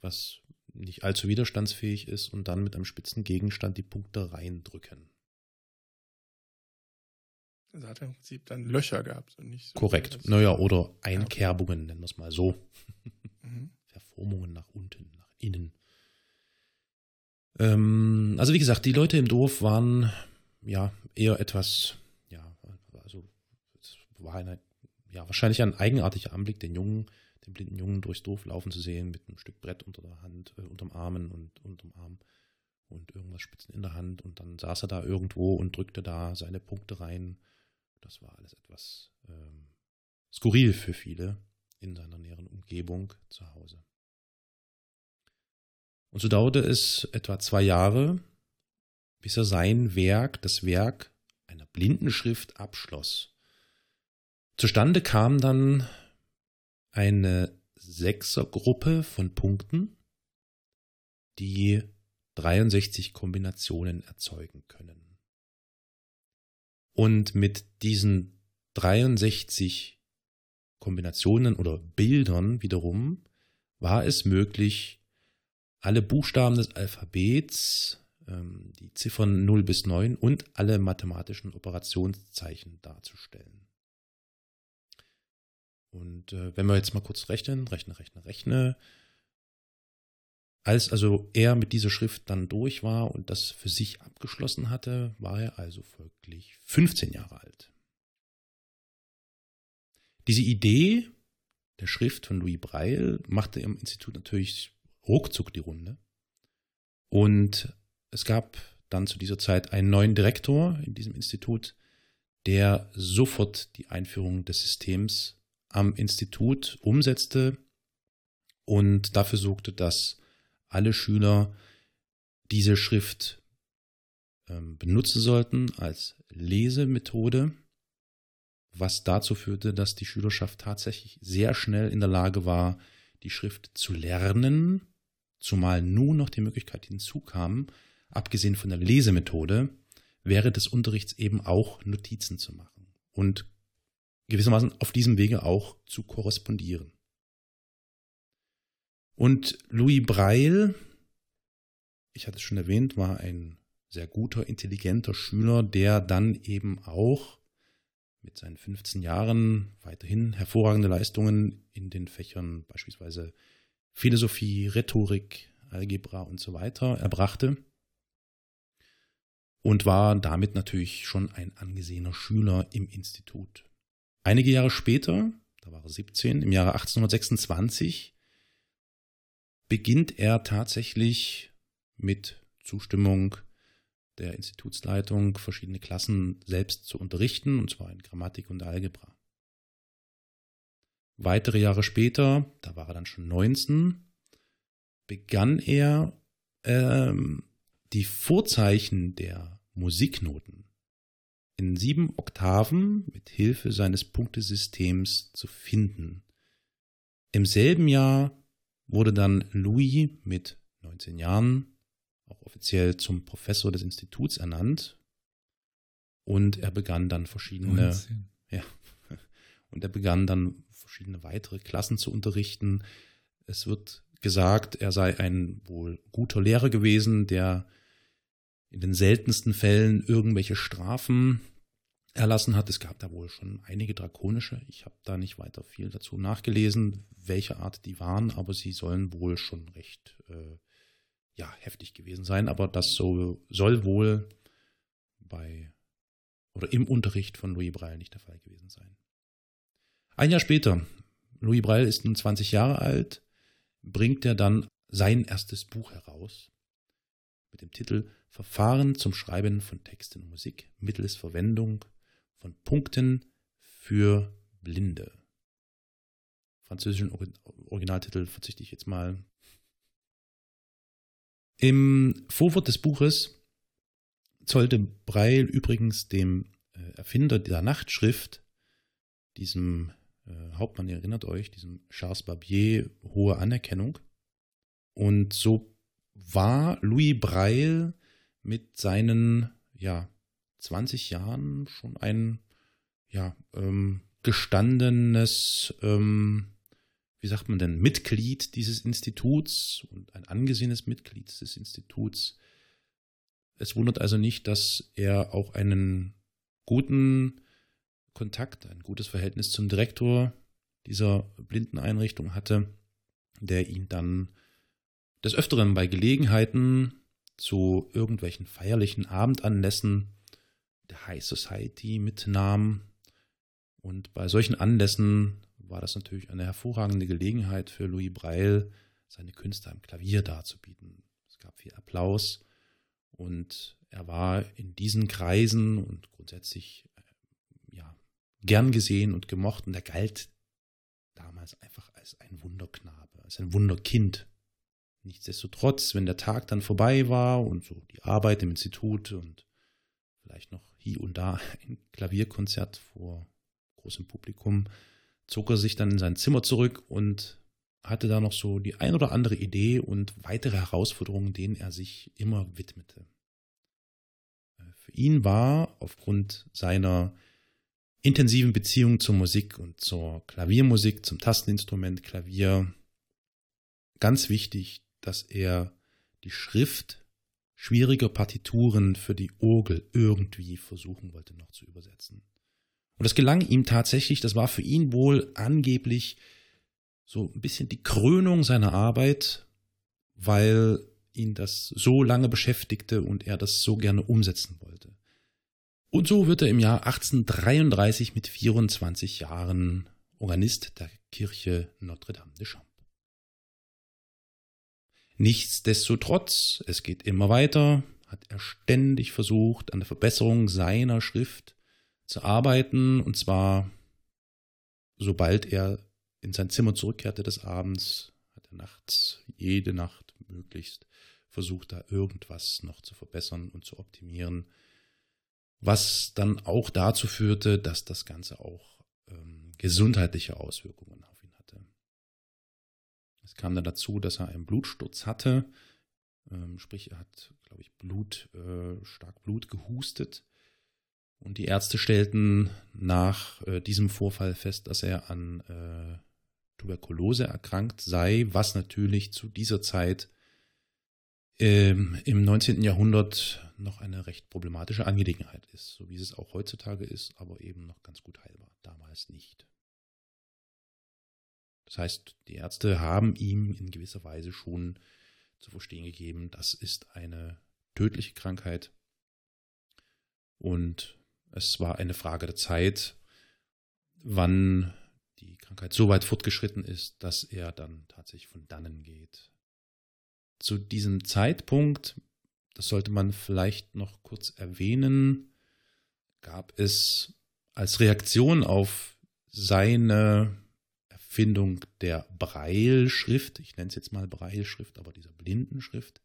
S1: was nicht allzu widerstandsfähig ist und dann mit einem spitzen Gegenstand die Punkte reindrücken.
S3: Also hat er im Prinzip dann Löcher gehabt und nicht
S1: so. Korrekt. Naja, oder Einkerbungen, nennen wir es mal so. Mhm. Verformungen nach unten, nach innen. Ähm, also wie gesagt, die Leute im Dorf waren ja eher etwas, ja, also es war eine, ja, wahrscheinlich ein eigenartiger Anblick, den Jungen, den blinden Jungen durchs Dorf laufen zu sehen, mit einem Stück Brett unter der Hand, äh, unterm Armen und unterm Arm und irgendwas Spitzen in der Hand und dann saß er da irgendwo und drückte da seine Punkte rein. Das war alles etwas ähm, skurril für viele in seiner näheren Umgebung zu Hause. Und so dauerte es etwa zwei Jahre, bis er sein Werk, das Werk einer Blindenschrift, abschloss. Zustande kam dann eine Sechsergruppe von Punkten, die 63 Kombinationen erzeugen können. Und mit diesen 63 Kombinationen oder Bildern wiederum war es möglich, alle Buchstaben des Alphabets ähm, die Ziffern 0 bis 9 und alle mathematischen Operationszeichen darzustellen. Und äh, wenn wir jetzt mal kurz rechnen, rechne, rechne, rechne, als also er mit dieser Schrift dann durch war und das für sich abgeschlossen hatte, war er also folglich 15 Jahre alt. Diese Idee der Schrift von Louis Braille machte im Institut natürlich ruckzuck die Runde. Und es gab dann zu dieser Zeit einen neuen Direktor in diesem Institut, der sofort die Einführung des Systems am Institut umsetzte und dafür sorgte, dass alle Schüler diese Schrift ähm, benutzen sollten als Lesemethode, was dazu führte, dass die Schülerschaft tatsächlich sehr schnell in der Lage war, die Schrift zu lernen, zumal nun noch die Möglichkeit hinzukam, abgesehen von der Lesemethode, während des Unterrichts eben auch Notizen zu machen. Und gewissermaßen auf diesem Wege auch zu korrespondieren. Und Louis Braille, ich hatte es schon erwähnt, war ein sehr guter, intelligenter Schüler, der dann eben auch mit seinen 15 Jahren weiterhin hervorragende Leistungen in den Fächern beispielsweise Philosophie, Rhetorik, Algebra und so weiter erbrachte und war damit natürlich schon ein angesehener Schüler im Institut. Einige Jahre später, da war er 17, im Jahre 1826, beginnt er tatsächlich mit Zustimmung der Institutsleitung verschiedene Klassen selbst zu unterrichten, und zwar in Grammatik und Algebra. Weitere Jahre später, da war er dann schon 19, begann er ähm, die Vorzeichen der Musiknoten in sieben Oktaven mit Hilfe seines Punktesystems zu finden. Im selben Jahr wurde dann Louis mit 19 Jahren auch offiziell zum Professor des Instituts ernannt und er begann dann verschiedene 19. ja und er begann dann verschiedene weitere Klassen zu unterrichten. Es wird gesagt, er sei ein wohl guter Lehrer gewesen, der in den seltensten Fällen irgendwelche Strafen erlassen hat. Es gab da wohl schon einige drakonische. Ich habe da nicht weiter viel dazu nachgelesen, welche Art die waren, aber sie sollen wohl schon recht äh, ja, heftig gewesen sein. Aber das so, soll wohl bei oder im Unterricht von Louis Braille nicht der Fall gewesen sein. Ein Jahr später, Louis Braille ist nun 20 Jahre alt, bringt er dann sein erstes Buch heraus mit dem Titel Verfahren zum Schreiben von Texten und Musik mittels Verwendung von Punkten für Blinde. Französischen Originaltitel verzichte ich jetzt mal. Im Vorwort des Buches zollte Breil übrigens dem äh, Erfinder der Nachtschrift, diesem äh, Hauptmann, ihr erinnert euch, diesem Charles Barbier, hohe Anerkennung. Und so war Louis Breil mit seinen ja, 20 Jahren schon ein ja, ähm, gestandenes, ähm, wie sagt man denn, Mitglied dieses Instituts und ein angesehenes Mitglied des Instituts. Es wundert also nicht, dass er auch einen guten Kontakt, ein gutes Verhältnis zum Direktor dieser Blindeneinrichtung hatte, der ihn dann des Öfteren bei Gelegenheiten zu irgendwelchen feierlichen Abendanlässen der High Society mitnahm. Und bei solchen Anlässen war das natürlich eine hervorragende Gelegenheit für Louis Braille, seine Künste am Klavier darzubieten. Es gab viel Applaus und er war in diesen Kreisen und grundsätzlich äh, ja, gern gesehen und gemocht und er galt damals einfach als ein Wunderknabe, als ein Wunderkind. Nichtsdestotrotz, wenn der Tag dann vorbei war und so die Arbeit im Institut und vielleicht noch hier und da ein Klavierkonzert vor großem Publikum, zog er sich dann in sein Zimmer zurück und hatte da noch so die ein oder andere Idee und weitere Herausforderungen, denen er sich immer widmete. Für ihn war aufgrund seiner intensiven Beziehung zur Musik und zur Klaviermusik, zum Tasteninstrument Klavier ganz wichtig, dass er die Schrift schwierige Partituren für die Orgel irgendwie versuchen wollte noch zu übersetzen. Und es gelang ihm tatsächlich, das war für ihn wohl angeblich so ein bisschen die Krönung seiner Arbeit, weil ihn das so lange beschäftigte und er das so gerne umsetzen wollte. Und so wird er im Jahr 1833 mit 24 Jahren Organist der Kirche Notre-Dame de Champs. Nichtsdestotrotz, es geht immer weiter, hat er ständig versucht, an der Verbesserung seiner Schrift zu arbeiten, und zwar sobald er in sein Zimmer zurückkehrte des Abends, hat er nachts, jede Nacht möglichst versucht, da irgendwas noch zu verbessern und zu optimieren, was dann auch dazu führte, dass das Ganze auch ähm, gesundheitliche Auswirkungen hatte. Es kam dann dazu, dass er einen Blutsturz hatte, ähm, sprich er hat, glaube ich, Blut, äh, stark Blut gehustet. Und die Ärzte stellten nach äh, diesem Vorfall fest, dass er an äh, Tuberkulose erkrankt sei, was natürlich zu dieser Zeit ähm, im 19. Jahrhundert noch eine recht problematische Angelegenheit ist, so wie es auch heutzutage ist, aber eben noch ganz gut heilbar, damals nicht. Das heißt, die Ärzte haben ihm in gewisser Weise schon zu verstehen gegeben, das ist eine tödliche Krankheit und es war eine Frage der Zeit, wann die Krankheit so weit fortgeschritten ist, dass er dann tatsächlich von dannen geht. Zu diesem Zeitpunkt, das sollte man vielleicht noch kurz erwähnen, gab es als Reaktion auf seine Erfindung der Breilschrift, ich nenne es jetzt mal Breilschrift, aber dieser Blindenschrift,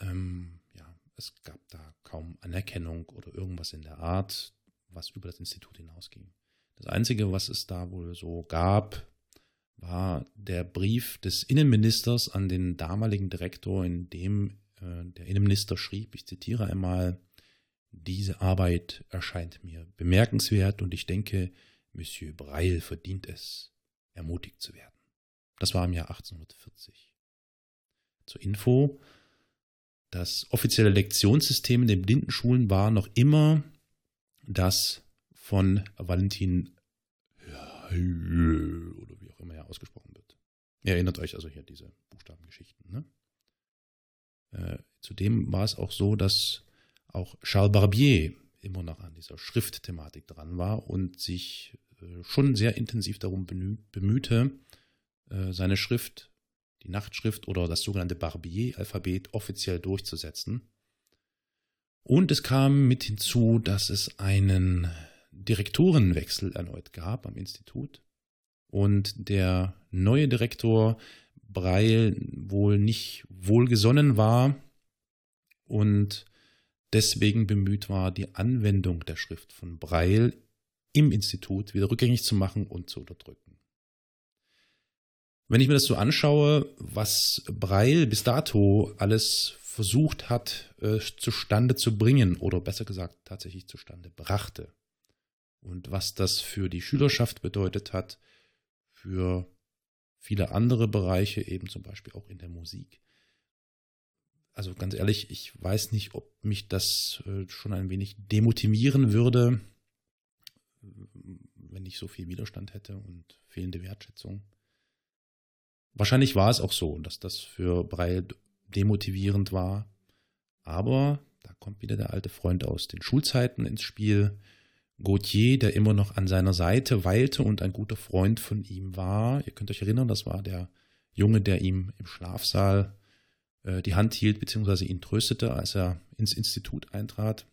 S1: ähm, ja, es gab da kaum Anerkennung oder irgendwas in der Art, was über das Institut hinausging. Das Einzige, was es da wohl so gab, war der Brief des Innenministers an den damaligen Direktor, in dem äh, der Innenminister schrieb, ich zitiere einmal, diese Arbeit erscheint mir bemerkenswert und ich denke, Monsieur Breil verdient es, ermutigt zu werden. Das war im Jahr 1840. Zur Info, das offizielle Lektionssystem in den Blindenschulen war noch immer das von Valentin oder wie auch immer er ausgesprochen wird. Ihr erinnert euch also hier diese Buchstabengeschichten. Ne? Äh, zudem war es auch so, dass auch Charles Barbier immer noch an dieser Schriftthematik dran war und sich schon sehr intensiv darum bemühte, äh, seine Schrift, die Nachtschrift oder das sogenannte Barbier-Alphabet offiziell durchzusetzen. Und es kam mit hinzu, dass es einen Direktorenwechsel erneut gab am Institut und der neue Direktor Breil wohl nicht wohlgesonnen war und deswegen bemüht war, die Anwendung der Schrift von Breil im Institut wieder rückgängig zu machen und zu unterdrücken. Wenn ich mir das so anschaue, was Breil bis dato alles versucht hat, äh, zustande zu bringen oder besser gesagt tatsächlich zustande brachte, und was das für die Schülerschaft bedeutet hat, für viele andere Bereiche, eben zum Beispiel auch in der Musik. Also ganz ehrlich, ich weiß nicht, ob mich das äh, schon ein wenig demotivieren würde, wenn ich so viel Widerstand hätte und fehlende Wertschätzung. Wahrscheinlich war es auch so, dass das für Breil demotivierend war. Aber da kommt wieder der alte Freund aus den Schulzeiten ins Spiel, Gautier, der immer noch an seiner Seite weilte und ein guter Freund von ihm war. Ihr könnt euch erinnern, das war der Junge, der ihm im Schlafsaal äh, die Hand hielt, beziehungsweise ihn tröstete, als er ins Institut eintrat,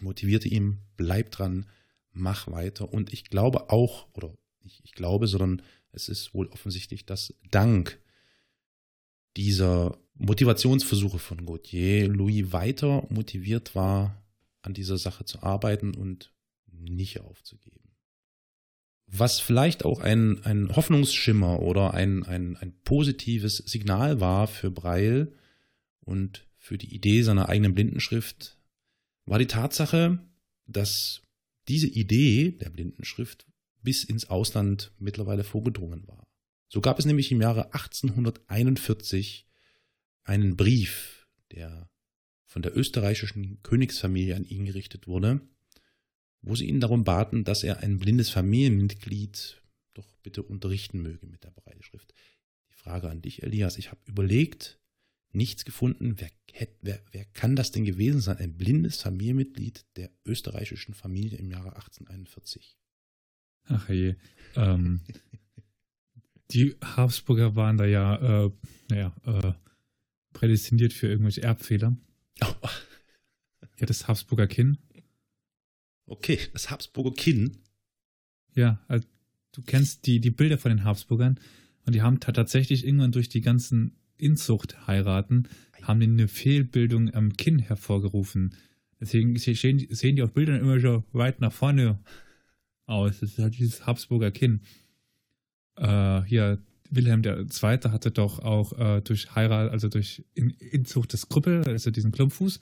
S1: motivierte ihn, bleib dran, mach weiter. Und ich glaube auch, oder nicht ich glaube, sondern es ist wohl offensichtlich, dass dank dieser Motivationsversuche von Gautier Louis weiter motiviert war, an dieser Sache zu arbeiten und nicht aufzugeben. Was vielleicht auch ein, ein Hoffnungsschimmer oder ein, ein, ein positives Signal war für Breil und für die Idee seiner eigenen Blindenschrift, war die Tatsache, dass diese Idee der Blindenschrift bis ins Ausland mittlerweile vorgedrungen war. So gab es nämlich im Jahre 1841 einen Brief der von der österreichischen Königsfamilie an ihn gerichtet wurde, wo sie ihn darum baten, dass er ein blindes Familienmitglied doch bitte unterrichten möge mit der Breitschrift. Die Frage an dich, Elias, ich habe überlegt, nichts gefunden. Wer, wer, wer kann das denn gewesen sein? Ein blindes Familienmitglied der österreichischen Familie im Jahre 1841.
S2: Ach je. Ähm, die Habsburger waren da ja, äh, naja, äh, prädestiniert für irgendwelche Erbfehler. Oh. Ja, das Habsburger Kinn.
S1: Okay, das Habsburger Kinn.
S2: Ja, also, du kennst die, die Bilder von den Habsburgern und die haben tatsächlich irgendwann durch die ganzen Inzucht-Heiraten, haben die eine Fehlbildung am Kinn hervorgerufen. Deswegen sehen, sehen die auf Bildern immer so weit nach vorne aus. Das ist halt dieses Habsburger Kinn. Äh, hier, Wilhelm II. hatte doch auch äh, durch Heirat, also durch Inzucht des Krüppel, also diesen Klumpfuß.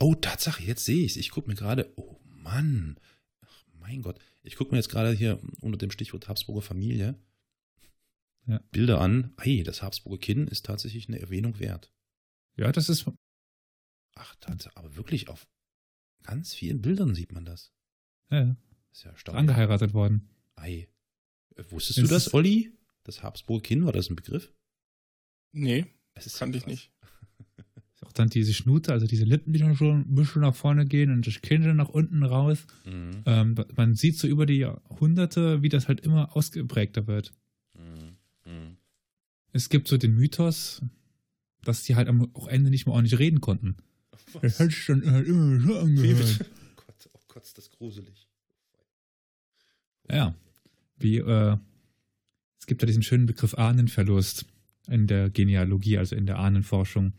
S1: Oh, Tatsache, jetzt sehe ich es. Ich gucke mir gerade, oh Mann, Ach, mein Gott. Ich gucke mir jetzt gerade hier unter dem Stichwort Habsburger Familie ja. Bilder an. Hey, das Habsburger Kinn ist tatsächlich eine Erwähnung wert.
S2: Ja, das ist.
S1: Ach, Tatsache, aber wirklich auf ganz vielen Bildern sieht man das.
S2: Ja, ja. Ist ja erstaunlich. Angeheiratet worden.
S1: Ei. Äh, wusstest du das, Olli? Das Habsburger Kinn, war das ein Begriff?
S3: Nee, das kannte ich nicht.
S2: Ist auch dann diese Schnute, also diese Lippen, die dann schon ein bisschen nach vorne gehen und das Kinn nach unten raus. Mhm. Ähm, man sieht so über die Jahrhunderte, wie das halt immer ausgeprägter wird. Mhm. Es gibt so den Mythos, dass die halt am Ende nicht mehr ordentlich reden konnten. Was? Das hat halt immer so angehört.
S1: Oh Gott, oh Gott, ist das gruselig.
S2: Ja, wie, äh, es gibt ja diesen schönen Begriff Ahnenverlust in der Genealogie, also in der Ahnenforschung.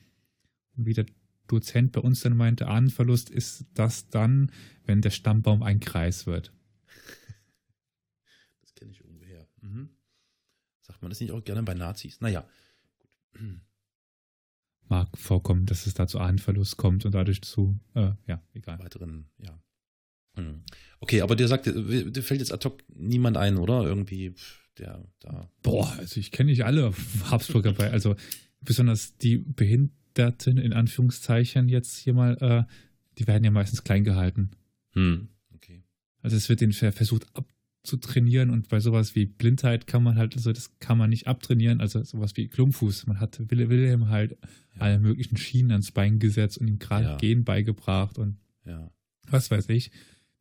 S2: Und wie der Dozent bei uns dann meinte, Ahnenverlust ist das dann, wenn der Stammbaum ein Kreis wird.
S1: Das kenne ich irgendwoher. Mhm. Sagt man das nicht auch gerne bei Nazis? Naja, gut.
S2: Mag vorkommen, dass es da zu Ahnenverlust kommt und dadurch zu, äh, ja, egal.
S1: Weiteren, ja. Hm. Okay, aber der sagt, dir fällt jetzt ad hoc niemand ein, oder? Irgendwie, der da.
S2: Boah, also ich kenne nicht alle Habsburger bei, also besonders die Behinderten in Anführungszeichen jetzt hier mal, äh, die werden ja meistens klein gehalten.
S1: Hm. Okay.
S2: Also es wird den versucht abzutrainieren und bei sowas wie Blindheit kann man halt, also das kann man nicht abtrainieren, also sowas wie Klumpfuß. Man hat Wilhelm halt ja. alle möglichen Schienen ans Bein gesetzt und ihm gerade ja. Gehen beigebracht und
S1: ja.
S2: was weiß ich.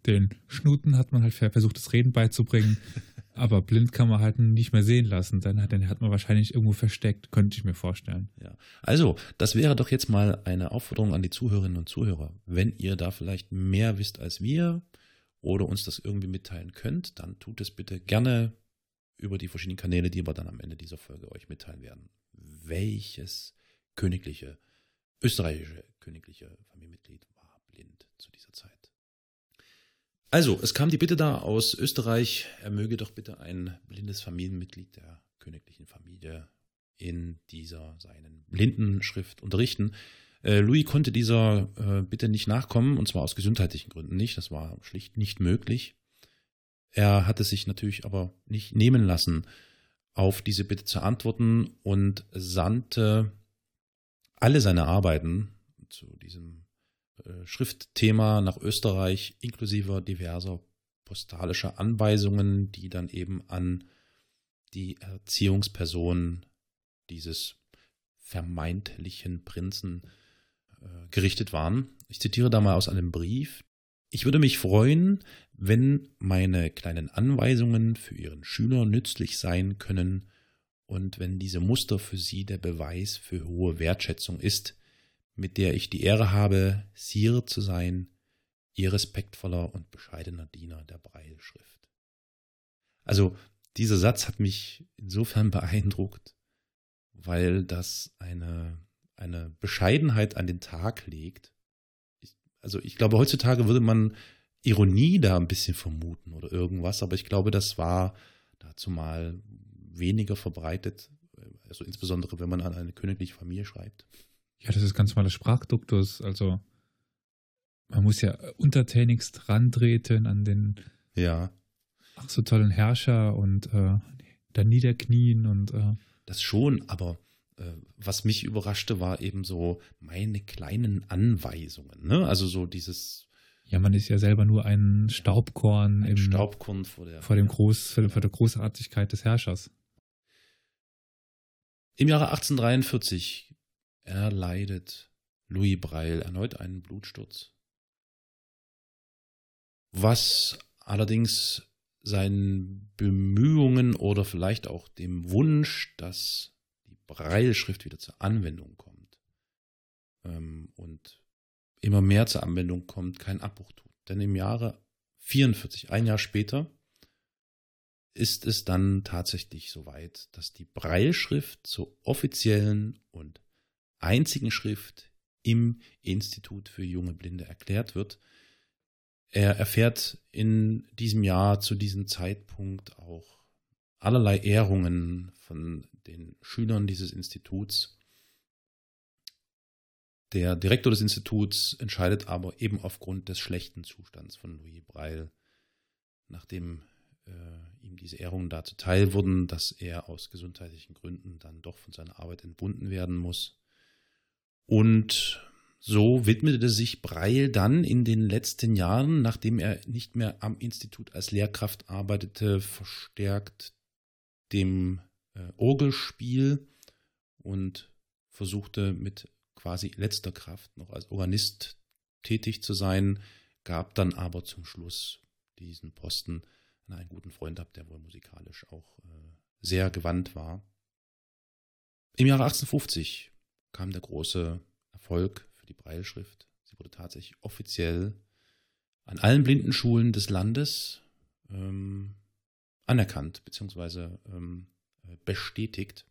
S2: Den Schnuten hat man halt versucht, das Reden beizubringen. aber blind kann man halt nicht mehr sehen lassen. Dann hat, dann hat man wahrscheinlich irgendwo versteckt, könnte ich mir vorstellen.
S1: Ja. Also, das wäre doch jetzt mal eine Aufforderung an die Zuhörerinnen und Zuhörer. Wenn ihr da vielleicht mehr wisst als wir oder uns das irgendwie mitteilen könnt, dann tut es bitte gerne über die verschiedenen Kanäle, die wir dann am Ende dieser Folge euch mitteilen werden. Welches königliche, österreichische königliche Familienmitglied war blind zu dieser Zeit? Also, es kam die Bitte da aus Österreich, er möge doch bitte ein blindes Familienmitglied der königlichen Familie in dieser seinen Blindenschrift unterrichten. Äh, Louis konnte dieser äh, Bitte nicht nachkommen, und zwar aus gesundheitlichen Gründen nicht. Das war schlicht nicht möglich. Er hatte sich natürlich aber nicht nehmen lassen, auf diese Bitte zu antworten und sandte alle seine Arbeiten zu diesem äh, Schriftthema nach Österreich inklusive diverser postalischer Anweisungen, die dann eben an die Erziehungsperson dieses vermeintlichen Prinzen äh, gerichtet waren. Ich zitiere da mal aus einem Brief. Ich würde mich freuen, wenn meine kleinen Anweisungen für Ihren Schüler nützlich sein können und wenn diese Muster für Sie der Beweis für hohe Wertschätzung ist, mit der ich die Ehre habe, Sire zu sein, ihr respektvoller und bescheidener Diener der Breilschrift. Also dieser Satz hat mich insofern beeindruckt, weil das eine, eine Bescheidenheit an den Tag legt. Ich, also ich glaube, heutzutage würde man Ironie da ein bisschen vermuten oder irgendwas, aber ich glaube, das war dazu mal weniger verbreitet, also insbesondere wenn man an eine königliche Familie schreibt.
S2: Ja, das ist ganz normaler Sprachduktus. Also man muss ja untertänigst rantreten an den
S1: ja.
S2: ach so tollen Herrscher und äh, dann niederknien und äh,
S1: das schon, aber was mich überraschte, war eben so meine kleinen Anweisungen. Ne? Also so dieses.
S2: Ja, man ist ja selber nur ein Staubkorn,
S1: ein
S2: im,
S1: Staubkorn vor der,
S2: vor, dem Groß, vor, der Großartigkeit des Herrschers.
S1: Im Jahre 1843 erleidet Louis Braille erneut einen Blutsturz. Was allerdings seinen Bemühungen oder vielleicht auch dem Wunsch, dass Breilschrift wieder zur Anwendung kommt ähm, und immer mehr zur Anwendung kommt, keinen Abbruch tut. Denn im Jahre 44, ein Jahr später, ist es dann tatsächlich soweit, dass die Breilschrift zur offiziellen und einzigen Schrift im Institut für junge Blinde erklärt wird. Er erfährt in diesem Jahr zu diesem Zeitpunkt auch allerlei Ehrungen von den Schülern dieses Instituts. Der Direktor des Instituts entscheidet aber eben aufgrund des schlechten Zustands von Louis Breil, nachdem äh, ihm diese Ehrungen da zuteil wurden, dass er aus gesundheitlichen Gründen dann doch von seiner Arbeit entbunden werden muss. Und so widmete sich Breil dann in den letzten Jahren, nachdem er nicht mehr am Institut als Lehrkraft arbeitete, verstärkt dem äh, Orgelspiel und versuchte mit quasi letzter Kraft noch als Organist tätig zu sein, gab dann aber zum Schluss diesen Posten an einen guten Freund ab, der wohl musikalisch auch äh, sehr gewandt war. Im Jahre 1850 kam der große Erfolg für die Breilschrift. Sie wurde tatsächlich offiziell an allen Blindenschulen des Landes ähm, anerkannt bzw. Ähm, bestätigt.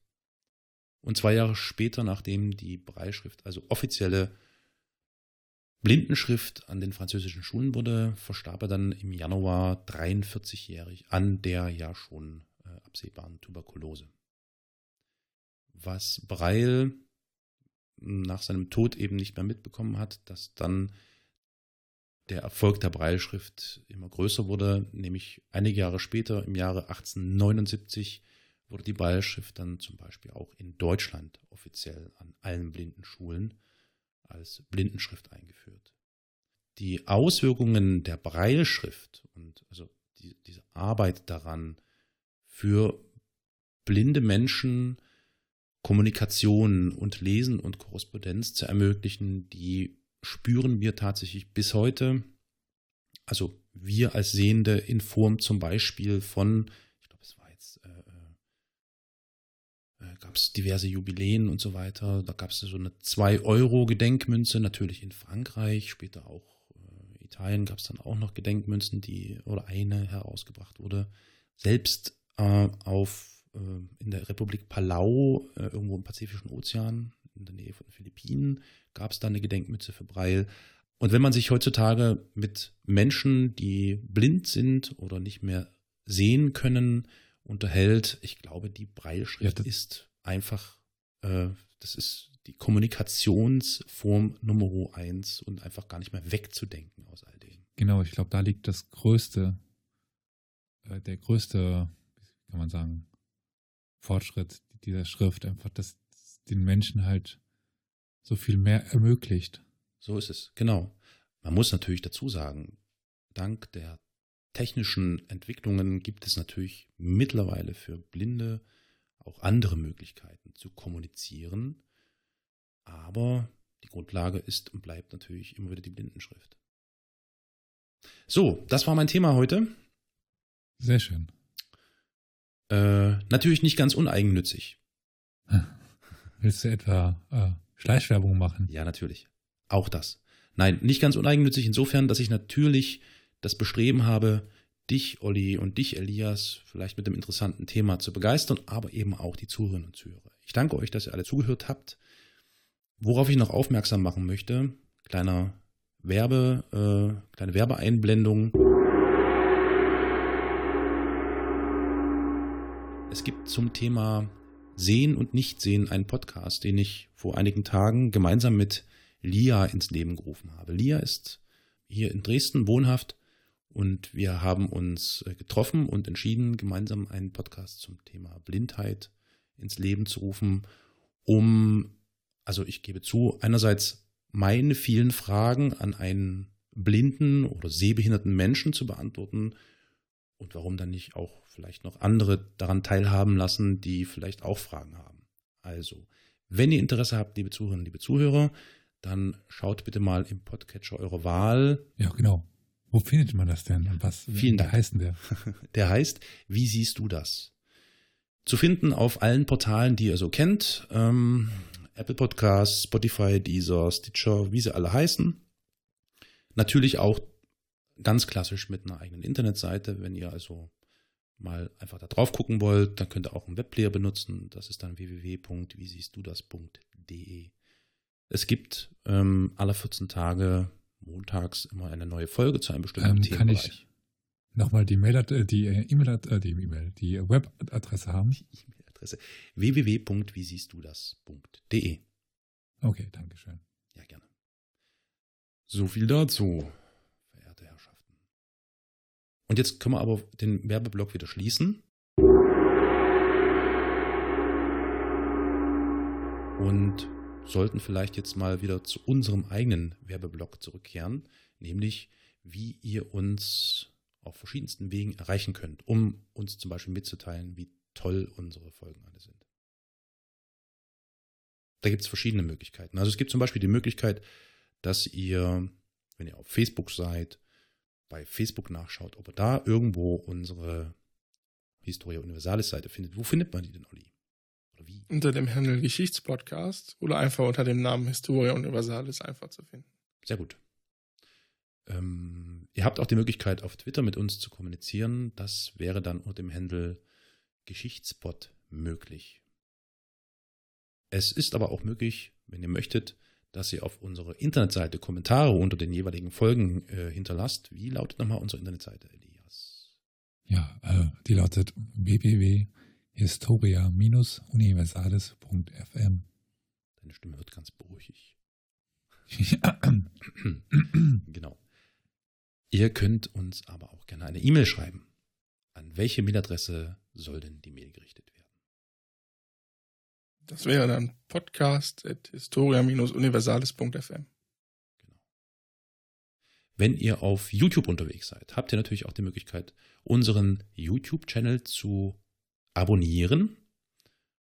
S1: Und zwei Jahre später, nachdem die Breilschrift, also offizielle Blindenschrift an den französischen Schulen wurde, verstarb er dann im Januar 43-jährig an der ja schon äh, absehbaren Tuberkulose. Was Breil nach seinem Tod eben nicht mehr mitbekommen hat, dass dann der Erfolg der Breilschrift immer größer wurde, nämlich einige Jahre später, im Jahre 1879, wurde die Breilschrift dann zum Beispiel auch in Deutschland offiziell an allen Blindenschulen als Blindenschrift eingeführt. Die Auswirkungen der Breilschrift und also die, diese Arbeit daran für blinde Menschen Kommunikation und Lesen und Korrespondenz zu ermöglichen, die spüren wir tatsächlich bis heute. Also wir als Sehende in Form zum Beispiel von gab es diverse Jubiläen und so weiter. Da gab es so eine 2-Euro-Gedenkmünze, natürlich in Frankreich, später auch äh, Italien gab es dann auch noch Gedenkmünzen, die oder eine herausgebracht wurde. Selbst äh, auf äh, in der Republik Palau, äh, irgendwo im Pazifischen Ozean, in der Nähe von den Philippinen, gab es dann eine Gedenkmünze für Breil. Und wenn man sich heutzutage mit Menschen, die blind sind oder nicht mehr sehen können, unterhält. Ich glaube, die Breilschrift ja, ist einfach, äh, das ist die Kommunikationsform Nummer eins und einfach gar nicht mehr wegzudenken aus all dem.
S2: Genau, ich glaube, da liegt das größte, äh, der größte, kann man sagen, Fortschritt dieser Schrift, einfach, dass den Menschen halt so viel mehr ermöglicht.
S1: So ist es, genau. Man muss natürlich dazu sagen, dank der technischen Entwicklungen gibt es natürlich mittlerweile für Blinde auch andere Möglichkeiten zu kommunizieren. Aber die Grundlage ist und bleibt natürlich immer wieder die Blindenschrift. So, das war mein Thema heute.
S2: Sehr schön.
S1: Äh, natürlich nicht ganz uneigennützig.
S2: Willst du etwa äh, Schleichwerbung machen?
S1: Ja, natürlich. Auch das. Nein, nicht ganz uneigennützig insofern, dass ich natürlich das Bestreben habe, dich, Olli, und dich, Elias, vielleicht mit dem interessanten Thema zu begeistern, aber eben auch die Zuhörerinnen und Zuhörer. Ich danke euch, dass ihr alle zugehört habt. Worauf ich noch aufmerksam machen möchte, kleiner Werbe, äh, kleine Werbeeinblendung. Es gibt zum Thema Sehen und Nichtsehen einen Podcast, den ich vor einigen Tagen gemeinsam mit Lia ins Leben gerufen habe. Lia ist hier in Dresden wohnhaft und wir haben uns äh, getroffen und entschieden, gemeinsam einen Podcast zum Thema Blindheit ins Leben zu rufen. um, also ich gebe zu, einerseits meine vielen Fragen an einen blinden oder sehbehinderten Menschen zu beantworten und warum dann nicht auch vielleicht noch andere daran teilhaben lassen, die vielleicht auch Fragen haben. Also, wenn ihr Interesse habt, liebe Zuhörerinnen, liebe Zuhörer, dann schaut bitte mal im Podcatcher eurer Wahl.
S2: Ja, genau. Wo findet man das denn? Und was
S1: Vielen Dank.
S2: heißt denn der?
S1: Der heißt, wie siehst du das? Zu finden auf allen Portalen, die ihr so kennt. Ähm, Apple Podcasts, Spotify, Deezer, Stitcher, wie sie alle heißen. Natürlich auch ganz klassisch mit einer eigenen Internetseite. Wenn ihr also mal einfach da drauf gucken wollt, dann könnt ihr auch einen Webplayer benutzen. Das ist dann www.wiesiehstdudas.de. Es gibt ähm, alle 14 Tage montags immer eine neue Folge zu einem bestimmten
S2: Ähm,
S1: Thema.
S2: kann ich nochmal die Mail, äh, die äh, E-Mail, äh, die E-Mail, die Webadresse haben?
S1: E-Mail-Adresse www.wiesiehstdudas.de.
S2: Okay, danke schön.
S1: Ja, gerne. So viel dazu, verehrte Herrschaften. Und jetzt können wir aber den Werbeblock wieder schließen. Und sollten vielleicht jetzt mal wieder zu unserem eigenen Werbeblock zurückkehren, nämlich wie ihr uns auf verschiedensten Wegen erreichen könnt, um uns zum Beispiel mitzuteilen, wie toll unsere Folgen alle sind. Da gibt es verschiedene Möglichkeiten. Also es gibt zum Beispiel die Möglichkeit, dass ihr, wenn ihr auf Facebook seid, bei Facebook nachschaut, ob ihr da irgendwo unsere Historia Universalis Seite findet. Wo findet man die denn, Olli? Oder wie?
S3: Unter dem Handel Geschichtspodcast oder einfach unter dem Namen Historia Universalis einfach zu finden.
S1: Sehr gut. Ähm, ihr habt auch die Möglichkeit, auf Twitter mit uns zu kommunizieren. Das wäre dann unter dem Handel Geschichtspot möglich. Es ist aber auch möglich, wenn ihr möchtet, dass ihr auf unserer Internetseite Kommentare unter den jeweiligen Folgen äh, hinterlasst. Wie lautet nochmal unsere Internetseite, Elias?
S2: Ja, äh, die lautet www.historia-universales.fm.
S1: Deine Stimme wird ganz beruhig.
S2: ja,
S1: genau. Ihr könnt uns aber auch gerne eine E-Mail schreiben. An welche Mailadresse soll denn die Mail gerichtet werden?
S3: Das wäre dann podcast.historia-universales.fm.
S1: Genau. Wenn ihr auf YouTube unterwegs seid, habt ihr natürlich auch die Möglichkeit, unseren YouTube-Channel zu abonnieren.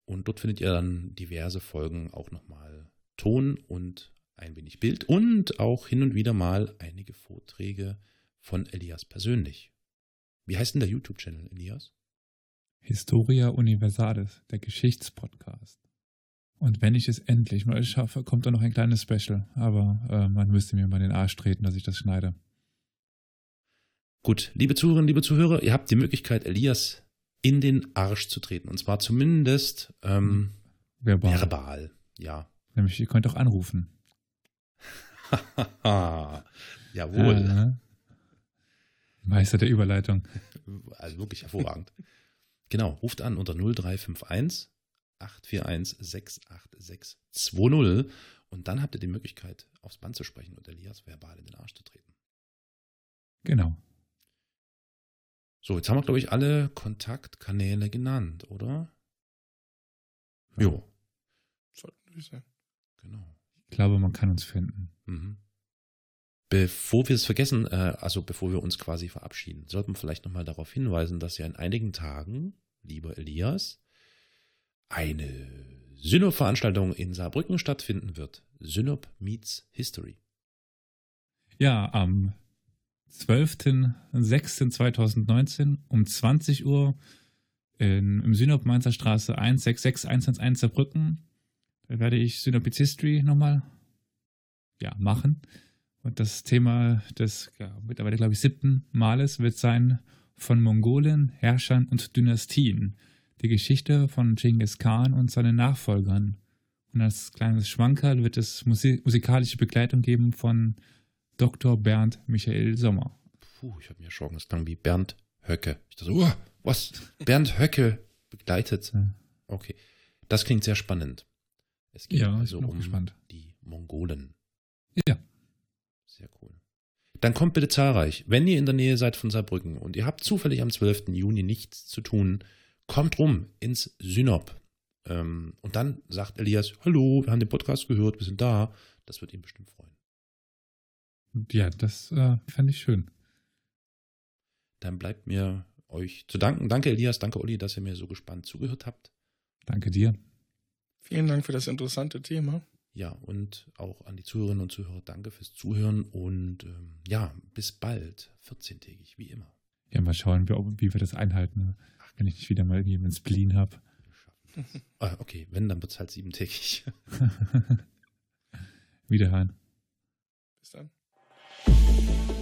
S1: Und dort findet ihr dann diverse Folgen auch nochmal Ton und ein wenig Bild und auch hin und wieder mal einige Vorträge von Elias persönlich. Wie heißt denn der YouTube-Channel, Elias?
S2: Historia Universalis, der Geschichtspodcast. Und wenn ich es endlich mal schaffe, kommt da noch ein kleines Special. Aber äh, man müsste mir mal den Arsch treten, dass ich das schneide.
S1: Gut, liebe Zuhörerinnen, liebe Zuhörer, ihr habt die Möglichkeit, Elias in den Arsch zu treten. Und zwar zumindest ähm,
S2: Verbal.
S1: verbal. Ja.
S2: Nämlich, ihr könnt auch anrufen.
S1: Jawohl.
S2: Äh, Meister der Überleitung.
S1: Also wirklich hervorragend. genau, ruft an unter 0351 841 68620 und dann habt ihr die Möglichkeit, aufs Band zu sprechen und Elias verbal in den Arsch zu treten.
S2: Genau.
S1: So, jetzt haben wir, glaube ich, alle Kontaktkanäle genannt, oder? Jo,
S3: Sollten wir sein.
S1: genau.
S2: Ich glaube, man kann uns finden.
S1: Mhm. Bevor wir es vergessen, äh, also bevor wir uns quasi verabschieden, sollten wir vielleicht nochmal darauf hinweisen, dass ja in einigen Tagen, lieber Elias, eine Synop-Veranstaltung in Saarbrücken stattfinden wird. Synop meets History.
S2: Ja, am 12.06.2019 um 20 Uhr in, im Synop Mainzer Straße 166111 Saarbrücken. Da werde ich Synopis History nochmal ja, machen. Und das Thema des ja, mittlerweile, glaube ich, siebten Males wird sein von Mongolen, Herrschern und Dynastien. Die Geschichte von Genghis Khan und seinen Nachfolgern. Und als kleines Schwankerl wird es musi musikalische Begleitung geben von Dr. Bernd Michael Sommer.
S1: Puh, ich habe mir schon das klang wie Bernd Höcke. Ich dachte, uh, was? Bernd Höcke begleitet. Okay. Das klingt sehr spannend. Es geht
S2: Ja,
S1: also um
S2: gespannt.
S1: die Mongolen.
S2: Ja,
S1: Sehr cool. Dann kommt bitte zahlreich. Wenn ihr in der Nähe seid von Saarbrücken und ihr habt zufällig am 12. Juni nichts zu tun, kommt rum ins Synop. Ähm, und dann sagt Elias, hallo, wir haben den Podcast gehört, wir sind da. Das wird ihn bestimmt freuen.
S2: Ja, das äh, fände ich schön.
S1: Dann bleibt mir euch zu danken. Danke Elias, danke Olli, dass ihr mir so gespannt zugehört habt.
S2: Danke dir.
S3: Vielen Dank für das interessante Thema.
S1: Ja, und auch an die Zuhörerinnen und Zuhörer, danke fürs Zuhören und ähm, ja, bis bald, 14-tägig, wie immer.
S2: Ja, mal schauen, wie, wie wir das einhalten, ne? wenn ich nicht wieder mal irgendwie Spleen habe.
S1: ah, okay, wenn, dann wird es halt siebentägig.
S2: Wiederhören.
S3: Bis dann.
S1: thank you